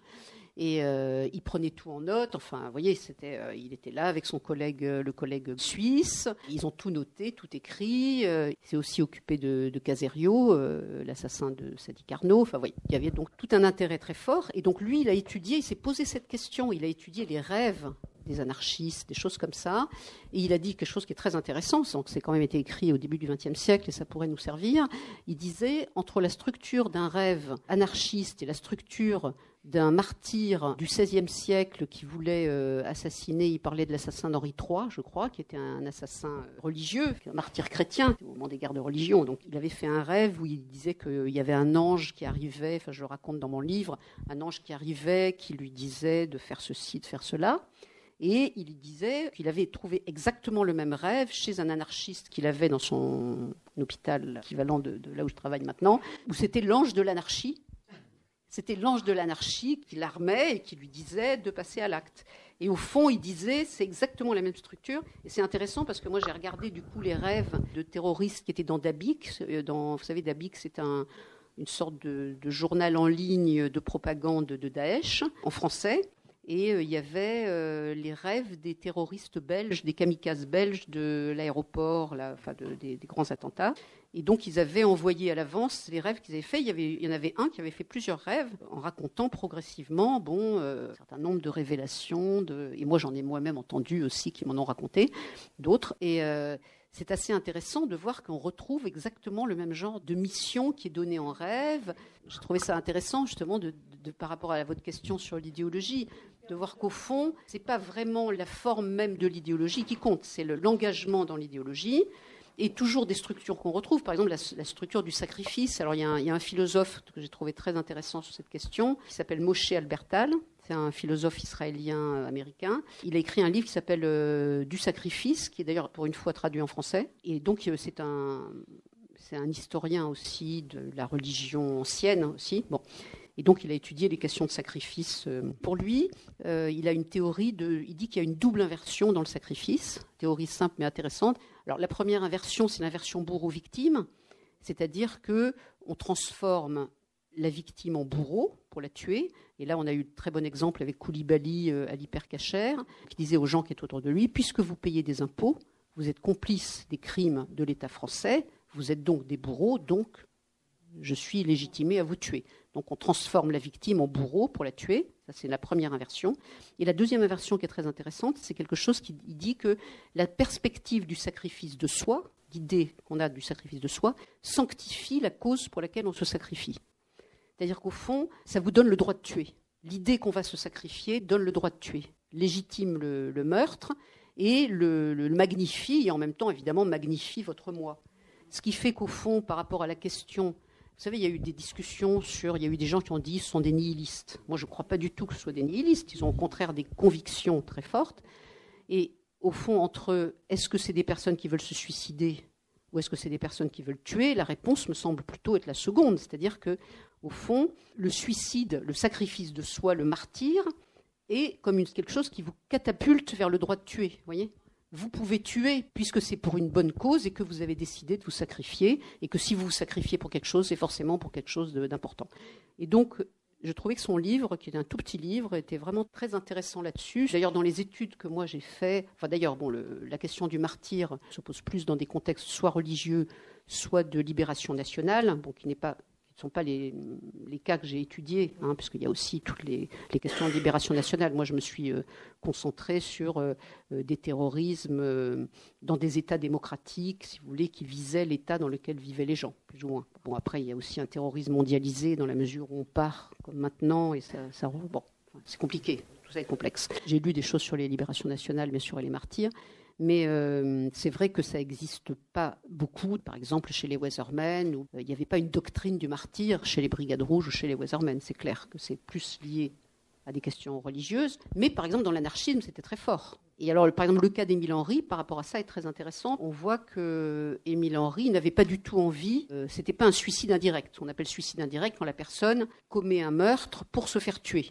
Et il prenait tout en note. Enfin, vous voyez, c'était, il était là avec son collègue, le collègue suisse. Ils ont tout noté, tout écrit. il s'est aussi occupé de, Caserio, l'assassin de Sadi Carnot. Enfin, voyez, il y avait donc tout un intérêt très fort. Et donc lui, il a étudié, il s'est posé cette question. Il a étudié les rêves des anarchistes, des choses comme ça. Et il a dit quelque chose qui est très intéressant, c'est quand même été écrit au début du XXe siècle et ça pourrait nous servir. Il disait entre la structure d'un rêve anarchiste et la structure d'un martyr du XVIe siècle qui voulait euh, assassiner, il parlait de l'assassin d'Henri III, je crois, qui était un assassin religieux, un martyr chrétien au moment des guerres de religion. Donc il avait fait un rêve où il disait qu'il y avait un ange qui arrivait, enfin je le raconte dans mon livre, un ange qui arrivait, qui lui disait de faire ceci, de faire cela. Et il disait qu'il avait trouvé exactement le même rêve chez un anarchiste qu'il avait dans son hôpital équivalent de, là où je travaille maintenant, où c'était l'ange de l'anarchie. C'était l'ange de l'anarchie qui l'armait et qui lui disait de passer à l'acte. Et au fond, il disait, c'est exactement la même structure. Et c'est intéressant parce que moi, j'ai regardé du coup les rêves de terroristes qui étaient dans Dabik. Euh, dans, vous savez, Dabik, c'est un, une sorte de, de, journal en ligne de propagande de Daesh en français. Et euh, il y avait euh, les rêves des terroristes belges, des kamikazes belges de l'aéroport, des, grands attentats. Et donc ils avaient envoyé à l'avance les rêves qu'ils avaient faits. Il y, en avait un qui avait fait plusieurs rêves en racontant progressivement bon, euh, un certain nombre de révélations. Et moi j'en ai moi-même entendu aussi qui m'en ont raconté d'autres. Et c'est assez intéressant de voir qu'on retrouve exactement le même genre de mission qui est donnée en rêve. J'ai trouvé ça intéressant justement de, par rapport à votre question sur l'idéologie de voir qu'au fond, ce n'est pas vraiment la forme même de l'idéologie qui compte, c'est l'engagement dans l'idéologie et toujours des structures qu'on retrouve. Par exemple, la, structure du sacrifice. Alors, il y, a un, philosophe que j'ai trouvé très intéressant sur cette question, qui s'appelle Moshe Albertal. C'est un philosophe israélien américain. Il a écrit un livre qui s'appelle euh, Du sacrifice, qui est d'ailleurs pour une fois traduit en français. Et donc, euh, c'est un, c'est un historien aussi de la religion ancienne aussi. Bon. Et donc, il a étudié les questions de sacrifice. Euh, pour lui, euh, il a une théorie de. Il dit qu'il y a une double inversion dans le sacrifice. Théorie simple mais intéressante. Alors, la première inversion, c'est l'inversion bourreau-victime. C'est-à-dire que on transforme la victime en bourreau pour la tuer. Et là, on a eu de très bon exemple avec Koulibaly euh, à l'hypercachère, qui disait aux gens qui étaient autour de lui puisque vous payez des impôts, vous êtes complice des crimes de l'État français, vous êtes donc des bourreaux, donc je suis légitimé à vous tuer. Donc on transforme la victime en bourreau pour la tuer. Ça, c'est la première inversion. Et la deuxième inversion qui est très intéressante, c'est quelque chose qui dit que la perspective du sacrifice de soi, l'idée qu'on a du sacrifice de soi, sanctifie la cause pour laquelle on se sacrifie. C'est-à-dire qu'au fond, ça vous donne le droit de tuer. L'idée qu'on va se sacrifier donne le droit de tuer, légitime le, meurtre et le, le, magnifie, et en même temps, évidemment, magnifie votre moi. Ce qui fait qu'au fond, par rapport à la question, vous savez, il y a eu des discussions sur, il y a eu des gens qui ont dit ce sont des nihilistes. Moi, je ne crois pas du tout que ce soit des nihilistes. Ils ont au contraire des convictions très fortes. Et au fond, entre est-ce que c'est des personnes qui veulent se suicider ou est-ce que c'est des personnes qui veulent tuer La réponse me semble plutôt être la seconde. C'est-à-dire que au fond, le suicide, le sacrifice de soi, le martyr, est comme quelque chose qui vous catapulte vers le droit de tuer. Voyez? Vous pouvez tuer puisque c'est pour une bonne cause et que vous avez décidé de vous sacrifier et que si vous vous sacrifiez pour quelque chose, c'est forcément pour quelque chose d'important. Et donc, je trouvais que son livre, qui est un tout petit livre, était vraiment très intéressant là-dessus. D'ailleurs, dans les études que moi j'ai faites, enfin d'ailleurs, bon, la question du martyr se pose plus dans des contextes soit religieux, soit de libération nationale, bon, qui n'est pas ne sont pas les, cas que j'ai étudiés, hein, puisqu'il y a aussi toutes les, questions de libération nationale. Moi, je me suis euh, concentré sur euh, euh, des terrorismes dans des États démocratiques, si vous voulez, qui visaient l'État dans lequel vivaient les gens, plus ou moins. Bon, après, il y a aussi un terrorisme mondialisé dans la mesure où on part comme maintenant, et ça, ça bon, c'est compliqué. Tout ça est complexe. J'ai lu des choses sur les libérations nationales, bien sûr, et les martyrs. Mais euh, c'est vrai que ça n'existe pas beaucoup, par exemple chez les Weathermen, où euh, il n'y avait pas une doctrine du martyr chez les Brigades Rouges ou chez les Weathermen. C'est clair que c'est plus lié à des questions religieuses. Mais par exemple, dans l'anarchisme, c'était très fort. Et alors, par exemple, le cas d'Émile Henry, par rapport à ça, est très intéressant. On voit que Émile Henry n'avait pas du tout envie, euh, c'était pas un suicide indirect. On appelle suicide indirect quand la personne commet un meurtre pour se faire tuer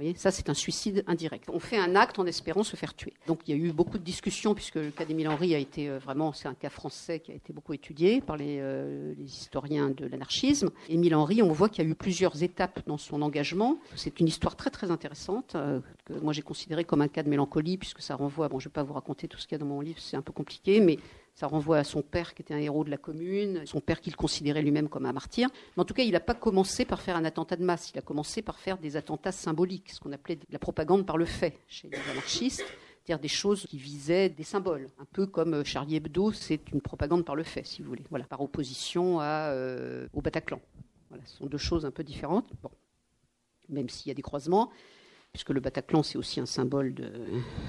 voyez, ça c'est un suicide indirect. On fait un acte en espérant se faire tuer. Donc il y a eu beaucoup de discussions puisque le cas d'Émile Henry a été euh, vraiment, c'est un cas français qui a été beaucoup étudié par les, euh, historiens de l'anarchisme. Émile Henry, on voit qu'il y a eu plusieurs étapes dans son engagement. C'est une histoire très très intéressante euh, que moi j'ai considérée comme un cas de mélancolie puisque ça renvoie, bon je ne vais pas vous raconter tout ce qu'il y a dans mon livre, c'est un peu compliqué, mais ça renvoie à son père qui était un héros de la commune, son père qu'il considérait lui-même comme un martyr. Mais en tout cas, il n'a pas commencé par faire un attentat de masse, il a commencé par faire des attentats symboliques, ce qu'on appelait la propagande par le fait chez les anarchistes c'est-à-dire des choses qui visaient des symboles, un peu comme euh, Charlie Hebdo, c'est une propagande par le fait, si vous voulez, voilà, par opposition euh, au Bataclan. Voilà, ce sont deux choses un peu différentes, bon, même s'il y a des croisements, puisque le Bataclan, c'est aussi un symbole de,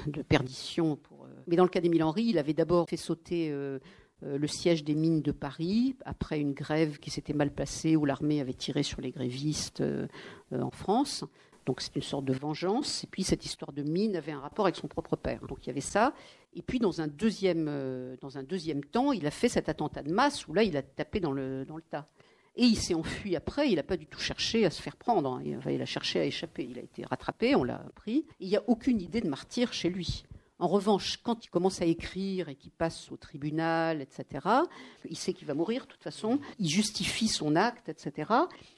de perdition mais dans le cas d'Émile Henry, il avait d'abord fait sauter euh, euh, le siège des mines de Paris après une grève qui s'était mal passée où l'armée avait tiré sur les grévistes euh, en France. Donc c'est une sorte de vengeance. Et puis cette histoire de mine avait un rapport avec son propre père. Donc il y avait ça. Et puis dans un deuxième, dans un deuxième temps, il a fait cet attentat de masse où là il a tapé dans le, dans le tas. Et il s'est enfui après, il n'a pas du tout cherché à se faire prendre, hein. il a cherché à échapper, il a été rattrapé, on l'a pris. Il n'y a aucune idée de martyr chez lui. En revanche, quand il commence à écrire et qu'il passe au tribunal, etc., il sait qu'il va mourir de toute façon, il justifie son acte, etc.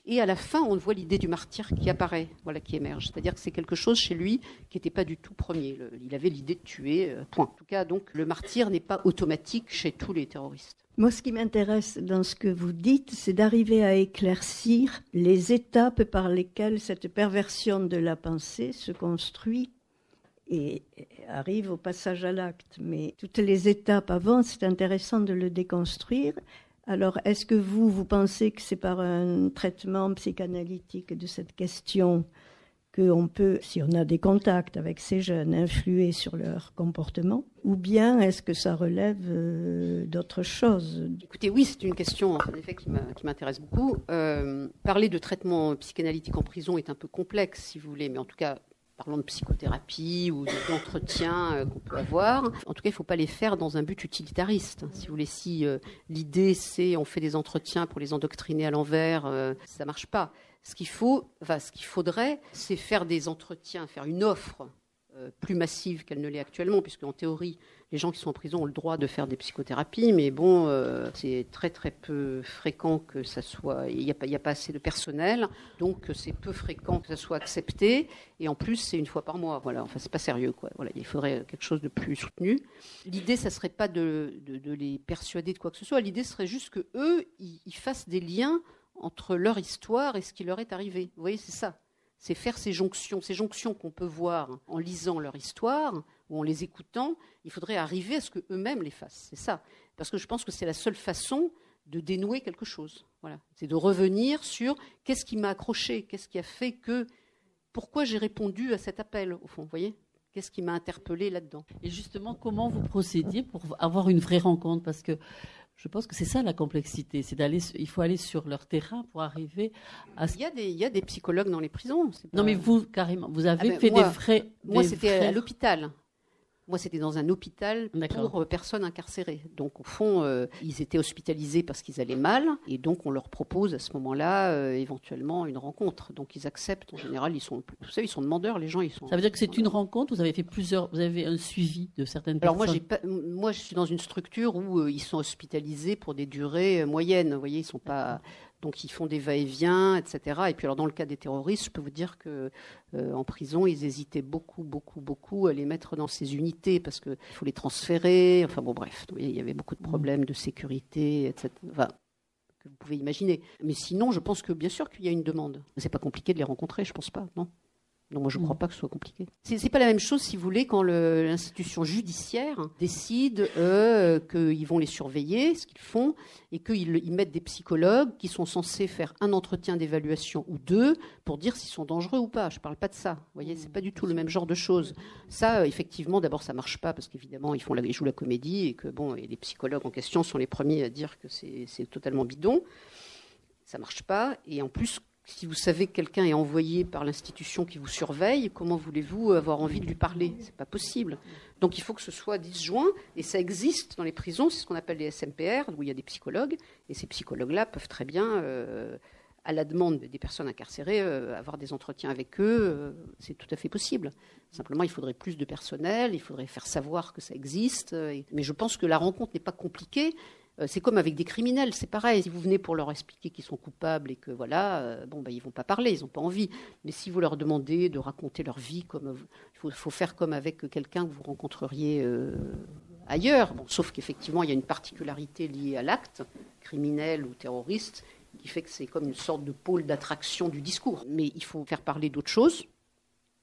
Et à la fin, on voit l'idée du martyr qui apparaît, voilà, qui émerge. C'est-à-dire que c'est quelque chose chez lui qui n'était pas du tout premier. il avait l'idée de tuer, euh, point. En tout cas, donc, le martyr n'est pas automatique chez tous les terroristes. Moi, ce qui m'intéresse dans ce que vous dites, c'est d'arriver à éclaircir les étapes par lesquelles cette perversion de la pensée se construit et arrive au passage à l'acte. Mais toutes les étapes avant, c'est intéressant de le déconstruire. Alors, est-ce que vous, vous pensez que c'est par un traitement psychanalytique de cette question qu'on peut, si on a des contacts avec ces jeunes, influer sur leur comportement? Ou bien est-ce que ça relève euh, d'autres choses? Écoutez, oui, c'est une question, en effet, qui m'intéresse beaucoup. Euh, parler de traitement psychanalytique en prison est un peu complexe, si vous voulez, mais en tout cas, parlons de psychothérapie ou d'entretien euh, qu'on peut avoir. En tout cas, il ne faut pas les faire dans un but utilitariste. Si vous voulez, si euh, l'idée c'est on fait des entretiens pour les endoctriner à l'envers, euh, ça ne marche pas. Ce qu'il faut, enfin, ce qu'il faudrait, c'est faire des entretiens, faire une offre plus massive qu'elle ne l'est actuellement, puisque en théorie, les gens qui sont en prison ont le droit de faire des psychothérapies, mais bon, euh, c'est très très peu fréquent que ça soit. Il n'y a, pas, assez de personnel, donc c'est peu fréquent que ça soit accepté. Et en plus, c'est une fois par mois. Voilà, enfin, c'est pas sérieux, quoi. Voilà, il faudrait quelque chose de plus soutenu. L'idée, ça serait pas de, de, les persuader de quoi que ce soit. L'idée serait juste que eux, ils fassent des liens entre leur histoire et ce qui leur est arrivé. Vous voyez, c'est ça c'est faire ces jonctions, ces jonctions qu'on peut voir en lisant leur histoire ou en les écoutant, il faudrait arriver à ce qu'eux-mêmes les fassent. C'est ça. Parce que je pense que c'est la seule façon de dénouer quelque chose. Voilà. C'est de revenir sur qu'est-ce qui m'a accroché, qu'est-ce qui a fait que. Pourquoi j'ai répondu à cet appel, au fond, vous voyez? Qu'est-ce qui m'a interpellé là-dedans? Et justement, comment vous procédiez pour avoir une vraie rencontre? Parce que je pense que c'est ça la complexité, c'est d'aller, il faut aller sur leur terrain pour arriver à. Il y a des, il y a des psychologues dans les prisons. Non, mais vous carrément, vous avez ah ben, fait des frais. Moi, c'était à l'hôpital. Moi, c'était dans un hôpital pour euh, personnes incarcérées. Donc, au fond, euh, ils étaient hospitalisés parce qu'ils allaient mal, et donc on leur propose à ce moment-là euh, éventuellement une rencontre. Donc, ils acceptent. En général, ils sont, vous savez, ils sont demandeurs. Les gens, ils sont. Ça veut dire que c'est une rencontre? Vous avez fait plusieurs. Vous avez un suivi de certaines personnes? Alors moi, moi, je suis dans une structure où ils sont hospitalisés pour des durées moyennes. Vous voyez, ils sont pas. Donc ils font des va-et-vient, etc. Et puis alors dans le cas des terroristes, je peux vous dire que euh, en prison, ils hésitaient beaucoup, beaucoup, beaucoup à les mettre dans ces unités parce qu'il faut les transférer. Enfin bon, bref, il y avait beaucoup de problèmes de sécurité, etc. Enfin, que vous pouvez imaginer. Mais sinon, je pense que bien sûr qu'il y a une demande. C'est pas compliqué de les rencontrer, je pense pas, non? Non, moi je ne crois mm. pas que ce soit compliqué. C'est, n'est pas la même chose, si vous voulez, quand l'institution judiciaire décide euh, qu'ils vont les surveiller, ce qu'ils font, et qu'ils ils mettent des psychologues qui sont censés faire un entretien d'évaluation ou deux pour dire s'ils sont dangereux ou pas. Je ne parle pas de ça. Vous voyez, c'est pas du tout le même genre de choses. Ça, euh, effectivement, d'abord, ça marche pas parce qu'évidemment, ils font la, ils jouent la comédie et que bon, et les psychologues en question sont les premiers à dire que c'est, c'est totalement bidon. Ça marche pas. Et en plus, si vous savez que quelqu'un est envoyé par l'institution qui vous surveille, comment voulez-vous avoir envie de lui parler? C'est pas possible. Donc il faut que ce soit disjoint, et ça existe dans les prisons, c'est ce qu'on appelle les SMPR, où il y a des psychologues, et ces psychologues-là peuvent très bien, euh, à la demande des personnes incarcérées, euh, avoir des entretiens avec eux, euh, c'est tout à fait possible. Simplement, il faudrait plus de personnel, il faudrait faire savoir que ça existe, mais je pense que la rencontre n'est pas compliquée. Euh, c'est comme avec des criminels, c'est pareil. Si vous venez pour leur expliquer qu'ils sont coupables et que voilà, euh, bon, bah, ils vont pas parler, ils n'ont pas envie. Mais si vous leur demandez de raconter leur vie, comme il faut, faire comme avec quelqu'un que vous rencontreriez euh, ailleurs. Bon, sauf qu'effectivement, il y a une particularité liée à l'acte criminel ou terroriste qui fait que c'est comme une sorte de pôle d'attraction du discours. Mais il faut faire parler d'autres choses,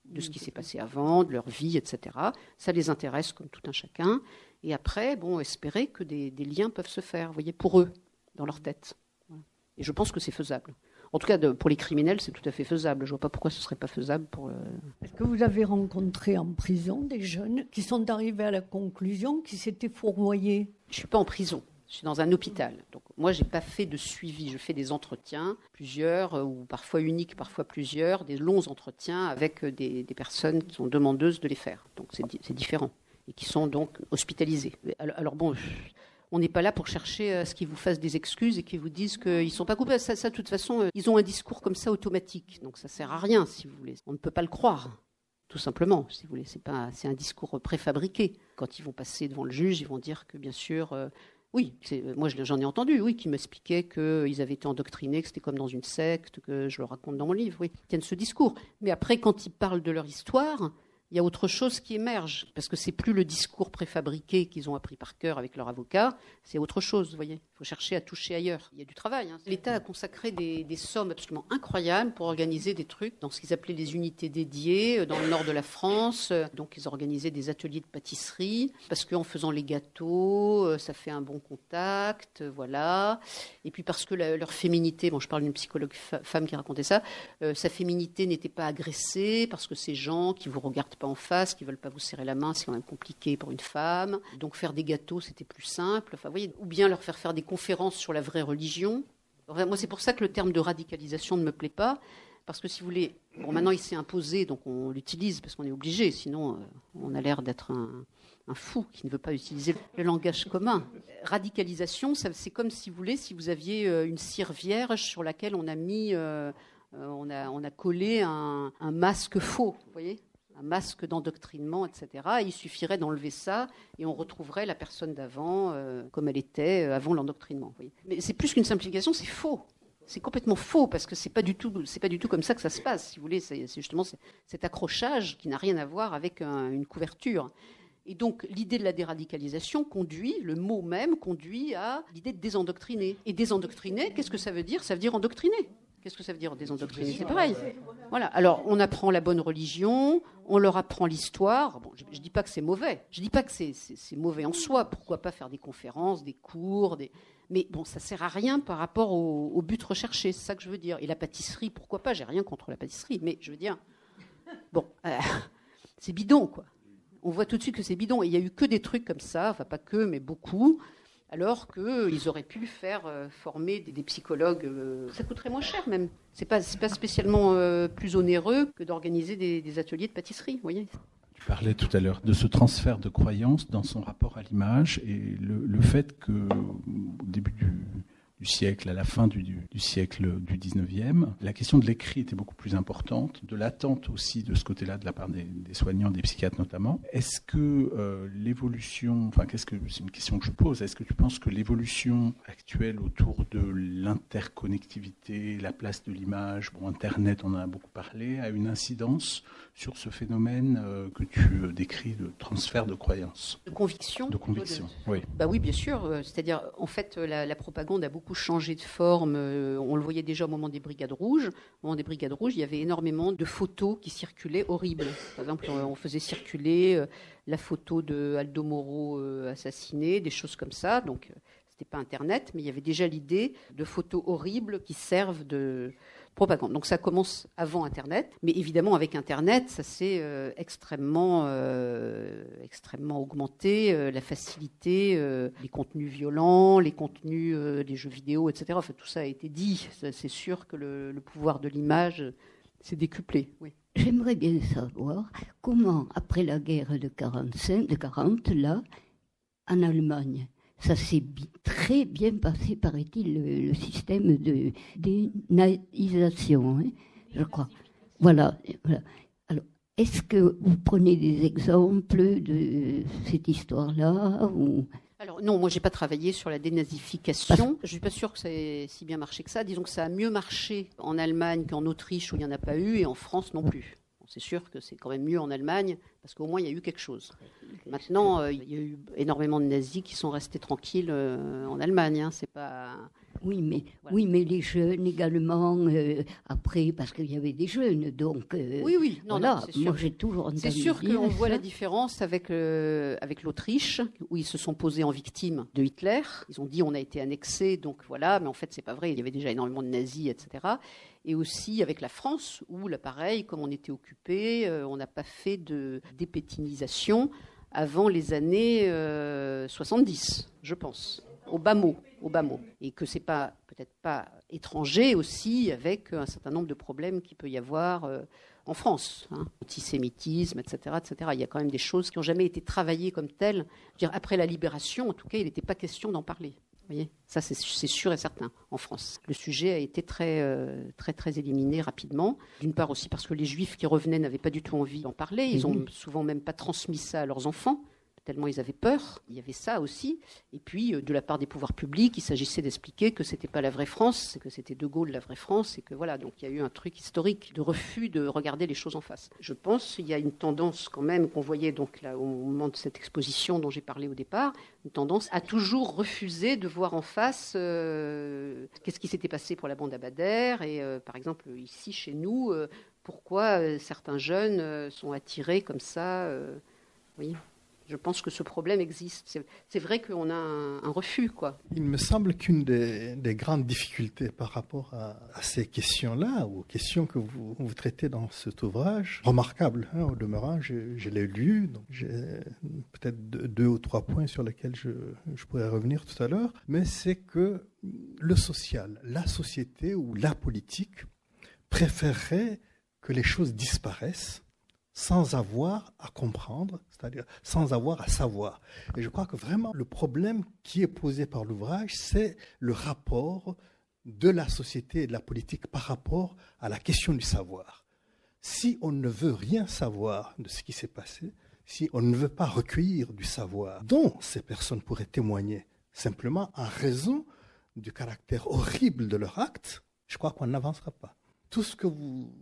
de ce qui s'est passé avant, de leur vie, etc. Ça les intéresse comme tout un chacun. Et après, bon, espérer que des, liens peuvent se faire, vous voyez, pour eux, dans leur tête. Et je pense que c'est faisable. En tout cas, pour les criminels, c'est tout à fait faisable. Je ne vois pas pourquoi ce ne serait pas faisable pour. Euh, Est-ce que vous avez rencontré en prison des jeunes qui sont arrivés à la conclusion qu'ils s'étaient fourvoyés? Je ne suis pas en prison. Je suis dans un hôpital. Donc moi, je n'ai pas fait de suivi. Je fais des entretiens, plusieurs, euh, ou parfois uniques, parfois plusieurs, des longs entretiens avec euh, des, des personnes qui sont demandeuses de les faire. Donc c'est différent et qui sont donc hospitalisés. Alors, bon, on n'est pas là pour chercher à ce qu'ils vous fassent des excuses et qu'ils vous disent qu'ils ne sont pas coupables. Ça, ça, de toute façon, euh, ils ont un discours comme ça automatique, donc ça sert à rien, si vous voulez. On ne peut pas le croire, tout simplement, si vous voulez. C'est un discours préfabriqué. Quand ils vont passer devant le juge, ils vont dire que bien sûr. Euh, oui, moi j'en ai entendu, oui, qui m'expliquaient qu'ils avaient été endoctrinés, que c'était comme dans une secte, que je le raconte dans mon livre, oui, ils tiennent ce discours. Mais après, quand ils parlent de leur histoire, il y a autre chose qui émerge, parce que c'est plus le discours préfabriqué qu'ils ont appris par cœur avec leur avocat, c'est autre chose, vous voyez. Faut chercher à toucher ailleurs. Il y a du travail. Hein. L'État a consacré des, sommes absolument incroyables pour organiser des trucs dans ce qu'ils appelaient les unités dédiées euh, dans le nord de la France. Donc ils organisaient des ateliers de pâtisserie, parce qu'en faisant les gâteaux, euh, ça fait un bon contact, euh, voilà. Et puis parce que leur féminité, bon, je parle d'une psychologue femme qui racontait ça, sa féminité n'était pas agressée, parce que ces gens qui vous regardent pas en face, qui veulent pas vous serrer la main, c'est quand même compliqué pour une femme. Donc faire des gâteaux, c'était plus simple. Enfin, voyez, ou bien leur faire faire des conférences sur la vraie religion. moi, c'est pour ça que le terme de radicalisation ne me plaît pas. Parce que si vous voulez, bon, maintenant il s'est imposé, donc on l'utilise parce qu'on est obligé, sinon euh, on a l'air d'être un, fou qui ne veut pas utiliser le langage commun. Radicalisation, c'est comme si vous voulez, si vous aviez euh, une cire vierge sur laquelle on a mis euh, on, a, collé un, un masque faux, vous voyez? Un masque d'endoctrinement, etc. il suffirait d'enlever ça et on retrouverait la personne d'avant comme elle était avant l'endoctrinement. Mais c'est plus qu'une simplification, c'est faux c'est complètement faux parce que c'est pas du tout, c'est pas du tout comme ça que ça se passe. Si vous voulez, c'est justement cet accrochage qui n'a rien à voir avec une couverture. Et donc, l'idée de la déradicalisation conduit, le mot même conduit à l'idée de désendoctriner. Et désendoctriner, qu'est-ce que ça veut dire? Ça veut dire endoctriner. Qu'est-ce que ça veut dire désendoctriner C'est pareil. Voilà. Alors, on apprend la bonne religion, on leur apprend l'histoire. Bon, je ne dis pas que c'est mauvais. Je ne dis pas que c'est mauvais en soi. Pourquoi pas faire des conférences, des cours, des... Mais bon, ça sert à rien par rapport au, but recherché, c'est ça que je veux dire. Et la pâtisserie, pourquoi pas? J'ai rien contre la pâtisserie, mais je veux dire, bon, euh, c'est bidon, quoi. On voit tout de suite que c'est bidon. Et il n'y a eu que des trucs comme ça, enfin pas que, mais beaucoup, alors qu'ils auraient pu faire euh, former des, psychologues. Euh, ça coûterait moins cher même. C'est pas, pas spécialement plus onéreux que d'organiser des, des, ateliers de pâtisserie, vous voyez tu parlais tout à l'heure de ce transfert de croyances dans son rapport à l'image et le, le fait que au début du, du siècle, à la fin du, du, du, siècle du 19e. La question de l'écrit était beaucoup plus importante, de l'attente aussi de ce côté-là de la part des, des, soignants, des psychiatres notamment. Est-ce que euh, l'évolution, enfin qu'est-ce que c'est une question que je pose, est-ce que tu penses que l'évolution actuelle autour de l'interconnectivité, la place de l'image, bon Internet on en a beaucoup parlé, a une incidence sur ce phénomène euh, que tu euh, décris de transfert de croyances De conviction? De conviction, oui. Bah oui, bien sûr. C'est-à-dire, en fait, la, la propagande a beaucoup changé de forme. Euh, on le voyait déjà au moment des Brigades Rouges. Au moment des Brigades Rouges, il y avait énormément de photos qui circulaient horribles. Par exemple, on faisait circuler euh, la photo de Aldo Moro euh, assassiné, des choses comme ça. Donc, c'était pas Internet, mais il y avait déjà l'idée de photos horribles qui servent de propagande. Donc ça commence avant Internet, mais évidemment avec Internet, ça s'est euh, extrêmement, euh, extrêmement augmenté, euh, la facilité, les contenus violents, les contenus des jeux vidéo, etc. Enfin tout ça a été dit. C'est sûr que le, pouvoir de l'image s'est décuplé. J'aimerais bien savoir comment, après la guerre de 45, de 40, là, en Allemagne, ça s'est très bien passé, paraît-il, le, le, système de dénaïsation, hein, je crois. Voilà. voilà. Alors, est-ce que vous prenez des exemples de cette histoire-là ou... Alors non, moi j'ai pas travaillé sur la dénazification. Je suis pas sûre que ça ait si bien marché que ça. Disons que ça a mieux marché en Allemagne qu'en Autriche où il n'y en a pas eu et en France non plus. C'est sûr que c'est quand même mieux en Allemagne parce qu'au moins il y a eu quelque chose. Maintenant, euh, il y a eu énormément de nazis qui sont restés tranquilles euh, en Allemagne. Hein, c'est pas. Oui, mais voilà. oui, mais les jeunes également euh, après, parce qu'il y avait des jeunes, donc. oui, oui. Non, voilà. non, Moi, j'ai toujours. C'est sûr qu'on voit la différence avec avec l'Autriche, où ils se sont posés en victime de Hitler. Ils ont dit on a été annexé, donc voilà. Mais en fait, c'est pas vrai. Il y avait déjà énormément de nazis, etc. Et aussi avec la France, où là, pareil, comme on était occupé, euh, on n'a pas fait de dépétinisation avant les années euh, 70, je pense, au bas mot, au bas mot, et que c'est pas peut-être pas étranger aussi avec un certain nombre de problèmes qu'il peut y avoir euh, en France, hein, antisémitisme, etc., etc. Il y a quand même des choses qui n'ont jamais été travaillées comme telles. Après la libération, en tout cas, il n'était pas question d'en parler. Voyez ça, c'est sûr et certain en France. Le sujet a été très, euh, très, très éliminé rapidement. D'une part aussi parce que les Juifs qui revenaient n'avaient pas du tout envie d'en parler. Ils n'ont souvent même pas transmis ça à leurs enfants tellement ils avaient peur. Il y avait ça aussi. Et puis, euh, de la part des pouvoirs publics, il s'agissait d'expliquer que c'était pas la vraie France, que c'était De Gaulle la vraie France, et que voilà. Donc, il y a eu un truc historique de refus de regarder les choses en face. Je pense qu'il y a une tendance quand même qu'on voyait donc là au moment de cette exposition dont j'ai parlé au départ, une tendance à toujours refuser de voir en face euh, qu'est-ce qui s'était passé pour la bande Abader et euh, par exemple ici chez nous. Pourquoi certains jeunes sont attirés comme ça oui. Je pense que ce problème existe. C'est vrai qu'on a un, refus. Quoi. Il me semble qu'une des, des, grandes difficultés par rapport à, ces questions-là, aux questions que vous, traitez dans cet ouvrage, remarquable hein, au demeurant, je, l'ai lu, donc j'ai peut-être deux, deux, ou trois points sur lesquels je, je pourrais revenir tout à l'heure, mais c'est que le social, la société ou la politique préférerait que les choses disparaissent sans avoir à comprendre, c'est-à-dire sans avoir à savoir. Et je crois que vraiment le problème qui est posé par l'ouvrage, c'est le rapport de la société et de la politique par rapport à la question du savoir. Si on ne veut rien savoir de ce qui s'est passé, si on ne veut pas recueillir du savoir dont ces personnes pourraient témoigner, simplement en raison du caractère horrible de leur acte, je crois qu'on n'avancera pas. Tout ce que vous,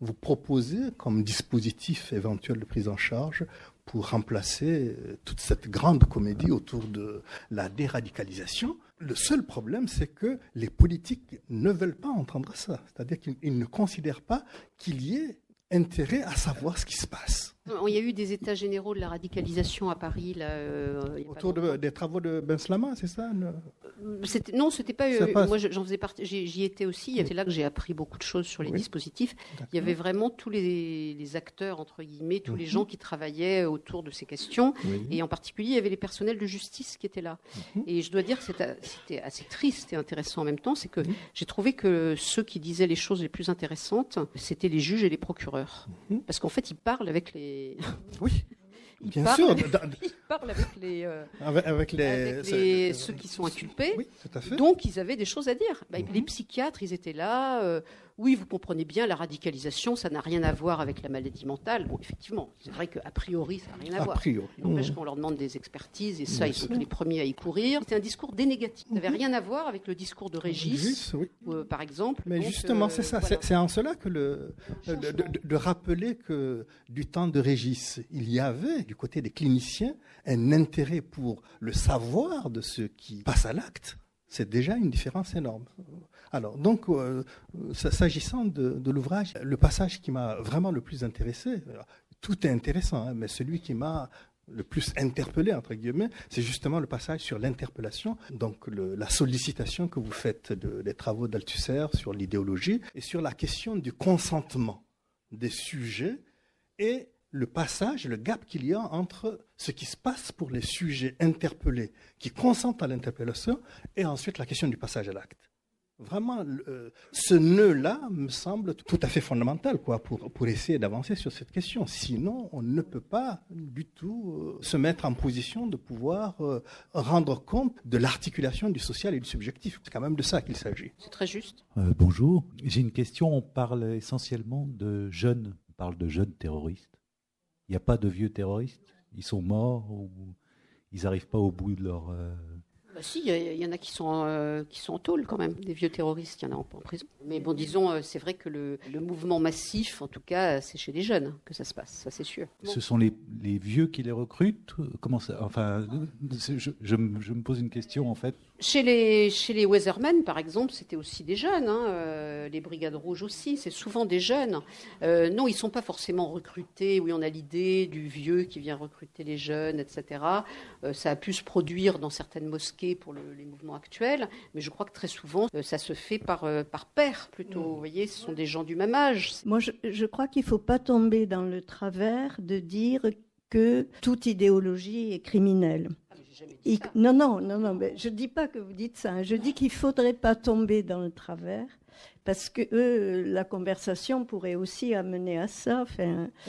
vous proposez comme dispositif éventuel de prise en charge pour remplacer euh, toute cette grande comédie autour de la déradicalisation, le seul problème, c'est que les politiques ne veulent pas entendre ça. C'est-à-dire qu'ils ne considèrent pas qu'il y ait intérêt à savoir ce qui se passe. Il y a eu des états généraux de la radicalisation à Paris. Là, euh, Autour des travaux de Ben Slama, c'est ça Non, c'était pas. Euh, moi, j'en faisais partie. J'y étais aussi. C'est là que j'ai appris beaucoup de choses sur les dispositifs. Il y avait vraiment tous les, acteurs entre guillemets, tous les mhm. gens qui travaillaient autour de ces questions, et en particulier, il y avait les personnels de justice qui étaient là. Mhm. Et je dois dire que c'était assez triste et intéressant en même temps. C'est que mhm. j'ai trouvé que ceux qui disaient les choses les plus intéressantes, c'était les juges et les procureurs, parce qu'en fait, ils parlent avec les oui. Bien sûr. Il parle avec les, euh, avec, les, ceux qui sont inculpés. Oui, tout à fait. Donc, ils avaient des choses à dire. Bah, les psychiatres, ils étaient là. Euh, oui, vous comprenez bien, la radicalisation, ça n'a rien à voir avec la maladie mentale. Bon, effectivement, c'est vrai qu'a priori, ça n'a rien à, voir. Priori. N'empêche qu'on leur demande des expertises, et ça, ils sont les premiers à y courir. C'était un discours dénégatif. Ça n'avait rien à voir avec le discours de Régis, euh, par exemple. Mais justement, c'est ça. C'est en cela que le, de, rappeler que du temps de Régis, il y avait, du côté des cliniciens, un intérêt pour le savoir de ceux qui passent à l'acte. C'est déjà une différence énorme. Alors, donc, euh, s'agissant de, l'ouvrage, le passage qui m'a vraiment le plus intéressé, tout est intéressant, hein, mais celui qui m'a le plus interpellé, entre guillemets, c'est justement le passage sur l'interpellation, donc la sollicitation que vous faites des travaux d'Althusser sur l'idéologie et sur la question du consentement des sujets et le passage, le gap qu'il y a entre ce qui se passe pour les sujets interpellés qui consentent à l'interpellation et ensuite la question du passage à l'acte. Vraiment, euh, ce nœud-là me semble tout à fait fondamental quoi, pour, pour essayer d'avancer sur cette question. Sinon, on ne peut pas du tout euh, se mettre en position de pouvoir euh, rendre compte de l'articulation du social et du subjectif. C'est quand même de ça qu'il s'agit. C'est très juste. bonjour. J'ai une question. On parle essentiellement de jeunes. On parle de jeunes terroristes. Il n'y a pas de vieux terroristes? Ils sont morts ou ils n'arrivent pas au bout de leur bah si, il y, en a qui sont, euh, qui sont en tôle quand même, des vieux terroristes, il y en a en, prison. Mais bon, disons, euh, c'est vrai que le, mouvement massif, en tout cas, c'est chez les jeunes que ça se passe, ça c'est sûr. Ce sont les, les, vieux qui les recrutent Comment ça Enfin, je, je, me pose une question en fait. Chez les, chez les Weathermen, par exemple, c'était aussi des jeunes. Hein, euh, les Brigades Rouges aussi, c'est souvent des jeunes. non, ils ne sont pas forcément recrutés. Oui, on a l'idée du vieux qui vient recruter les jeunes, etc. ça a pu se produire dans certaines mosquées pour les mouvements actuels, mais je crois que très souvent, euh, ça se fait par, euh, par pair plutôt. Vous voyez, ce sont des gens du même âge. Moi, je, crois qu'il ne faut pas tomber dans le travers de dire que toute idéologie est criminelle. Ah, non, non, non, non, mais je ne dis pas que vous dites ça. Hein. Je dis qu'il ne faudrait pas tomber dans le travers parce que eux, la conversation pourrait aussi amener à ça,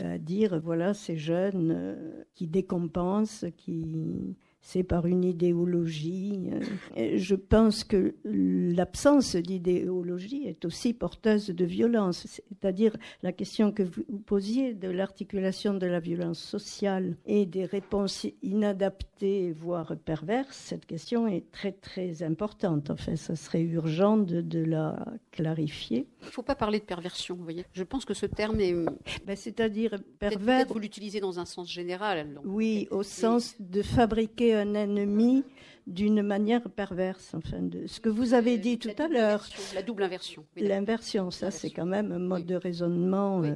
à dire voilà ces jeunes euh, qui décompensent, qui c'est par une idéologie. Euh, je pense que l'absence d'idéologie est aussi porteuse de violence, c'est-à-dire la question que vous posiez de l'articulation de la violence sociale et des réponses inadaptées, voire perverses. Cette question est très très importante. Enfin, ça serait urgent de, la clarifier. Il ne faut pas parler de perversion, vous voyez. Je pense que ce terme est... Ben, c'est-à-dire pervers... Vous l'utilisez dans un sens général. Oui, au sens de fabriquer un ennemi d'une manière perverse. Enfin, de ce que vous avez dit tout à l'heure. La double inversion. L'inversion, ça, c'est quand même un mode de raisonnement. Euh,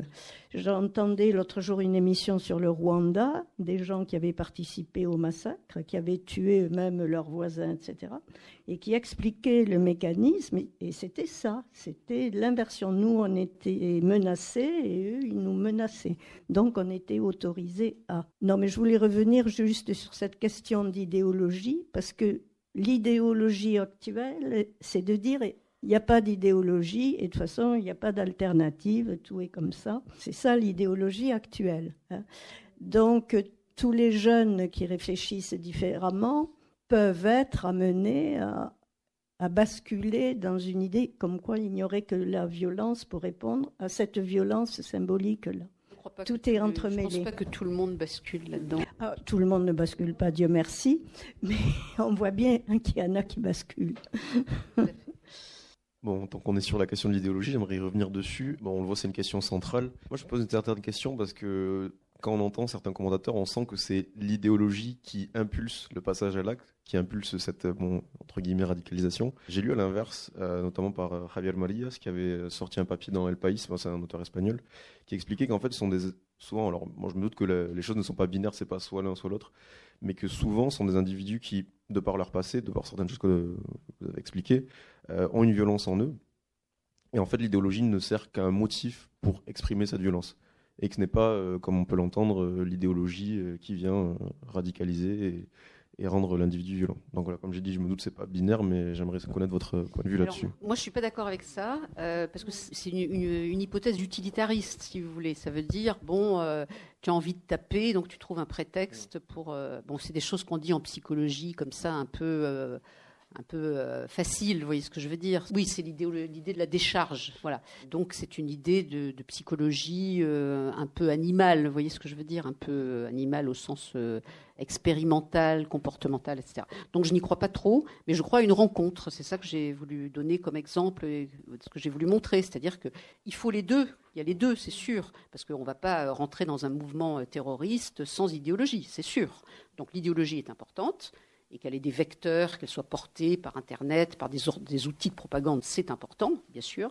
j'entendais l'autre jour une émission sur le Rwanda, des gens qui avaient participé au massacre, qui avaient tué eux-mêmes leurs voisins, etc., et qui expliquaient le mécanisme. Et c'était ça, c'était l'inversion. Nous, on était menacés et eux, ils nous menaçaient. Donc, on était autorisés à. Non, mais je voulais revenir juste sur cette question d'idéologie, parce que l'idéologie actuelle, c'est de dire il n'y a pas d'idéologie et de toute façon, il n'y a pas d'alternative, tout est comme ça. C'est ça l'idéologie actuelle. Hein. Donc, tous les jeunes qui réfléchissent différemment peuvent être amenés à, à basculer dans une idée comme quoi il n'y aurait que la violence pour répondre à cette violence symbolique-là. Tout est entremêlé. Je ne pense pas que tout le monde bascule là-dedans. Ah, tout le monde ne bascule pas, Dieu merci, mais on voit bien qu'il y en a qui basculent. Bon, tant qu'on est sur la question de l'idéologie, j'aimerais y revenir dessus. Bon, on le voit, c'est une question centrale. Moi, je pose une certaine question parce que quand on entend certains commentateurs, on sent que c'est l'idéologie qui impulse le passage à l'acte, qui impulse cette bon, entre guillemets radicalisation. J'ai lu à l'inverse, euh, notamment par euh, Javier Marias, qui avait sorti un papier dans El País, c'est un auteur espagnol, qui expliquait qu'en fait, ce sont des souvent, alors moi je me doute que les choses ne sont pas binaires, c'est pas soit l'un soit l'autre, mais que souvent, ce sont des individus qui, de par leur passé, de par certaines choses que vous avez expliquées, euh, ont une violence en eux. Et en fait, l'idéologie ne sert qu'à un motif pour exprimer cette violence et que ce n'est pas, euh, comme on peut l'entendre, euh, l'idéologie qui vient radicaliser rendre l'individu violent. Donc voilà, comme j'ai dit, je me doute que c'est pas binaire, mais j'aimerais connaître votre point de vue là-dessus. Moi, je suis pas d'accord avec ça, parce que c'est une, hypothèse utilitariste, si vous voulez. Ça veut dire, bon, tu as envie de taper, donc tu trouves un prétexte pour. bon, c'est des choses qu'on dit en psychologie, comme ça, un peu un peu euh, facile, vous voyez ce que je veux dire Oui, c'est l'idée, de la décharge, voilà. Donc c'est une idée de, psychologie euh, un peu animale, vous voyez ce que je veux dire Un peu animale au sens euh, expérimental, comportemental, etc. Donc je n'y crois pas trop, mais je crois à une rencontre. C'est ça que j'ai voulu donner comme exemple, et ce que j'ai voulu montrer, c'est-à-dire qu'il faut les deux. Il y a les deux, c'est sûr, parce qu'on ne va pas rentrer dans un mouvement terroriste sans idéologie, c'est sûr. Donc l'idéologie est importante et qu'elle ait des vecteurs, qu'elle soit portée par Internet, par des, outils de propagande, c'est important, bien sûr.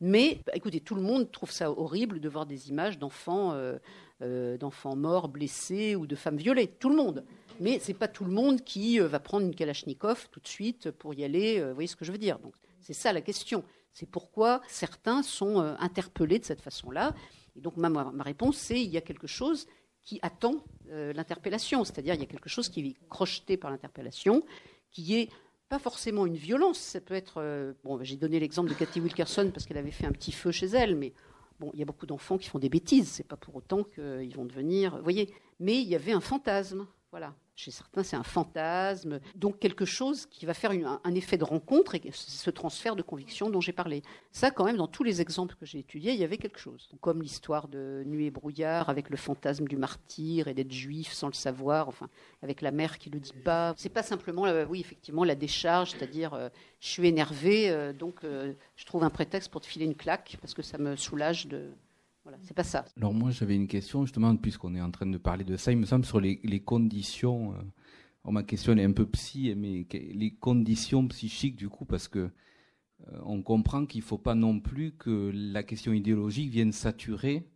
Mais bah, écoutez, tout le monde trouve ça horrible de voir des images d'enfants, euh, euh, morts, blessés ou de femmes violées. Tout le monde. Mais c'est pas tout le monde qui euh, va prendre une Kalachnikov tout de suite pour y aller. vous voyez ce que je veux dire c'est ça la question. C'est pourquoi certains sont interpellés de cette façon-là. Et donc ma, ma réponse, c'est il y a quelque chose qui attend euh, l'interpellation, c'est-à-dire il y a quelque chose qui est crocheté par l'interpellation, qui est pas forcément une violence, ça peut être... Euh, bon, j'ai donné l'exemple de Cathy Wilkerson parce qu'elle avait fait un petit feu chez elle, mais il y a beaucoup d'enfants qui font des bêtises, c'est pas pour autant qu'ils vont devenir... Vous voyez, mais il y avait un fantasme, voilà. Chez certains, c'est un fantasme, donc quelque chose qui va faire un effet de rencontre et ce transfert de conviction dont j'ai parlé. Ça, quand même, dans tous les exemples que j'ai étudiés, il y avait quelque chose. Comme l'histoire de Nuit et brouillard avec le fantasme du martyr et d'être juif sans le savoir, enfin, avec la mère qui le dit pas. C'est pas simplement, euh, oui, effectivement, la décharge, c'est-à-dire, euh, je suis énervé, euh, donc je trouve un prétexte pour te filer une claque parce que ça me soulage de c'est pas ça. Alors moi j'avais une question justement puisqu'on est en train de parler de ça, il me semble sur les, conditions. Euh, ma question est un peu psy, mais les conditions psychiques du coup parce que euh, on comprend qu'il ne faut pas non plus que la question idéologique vienne saturer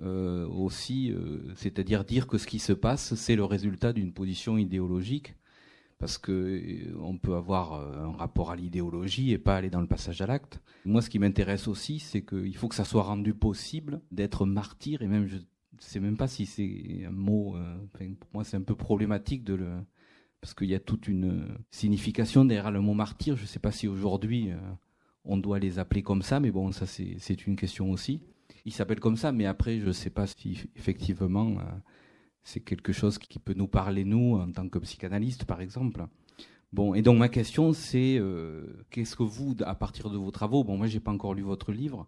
euh, aussi, c'est-à-dire dire que ce qui se passe c'est le résultat d'une position idéologique parce que euh, on peut avoir euh, un rapport à l'idéologie et pas aller dans le passage à l'acte. Moi, ce qui m'intéresse aussi, c'est qu'il faut que ça soit rendu possible d'être martyr, et même je sais même pas si c'est un mot. Euh, pour moi, c'est un peu problématique parce qu'il y a toute une signification derrière le mot martyr. Je ne sais pas si aujourd'hui on doit les appeler comme ça, mais bon, ça c'est une question aussi. Ils s'appellent comme ça, mais après, je ne sais pas si effectivement c'est quelque chose qui peut nous parler, nous, en tant que psychanalystes, par exemple. Bon, et donc ma question, c'est euh, qu'est-ce que vous, à partir de vos travaux, bon, moi, j'ai pas encore lu votre livre,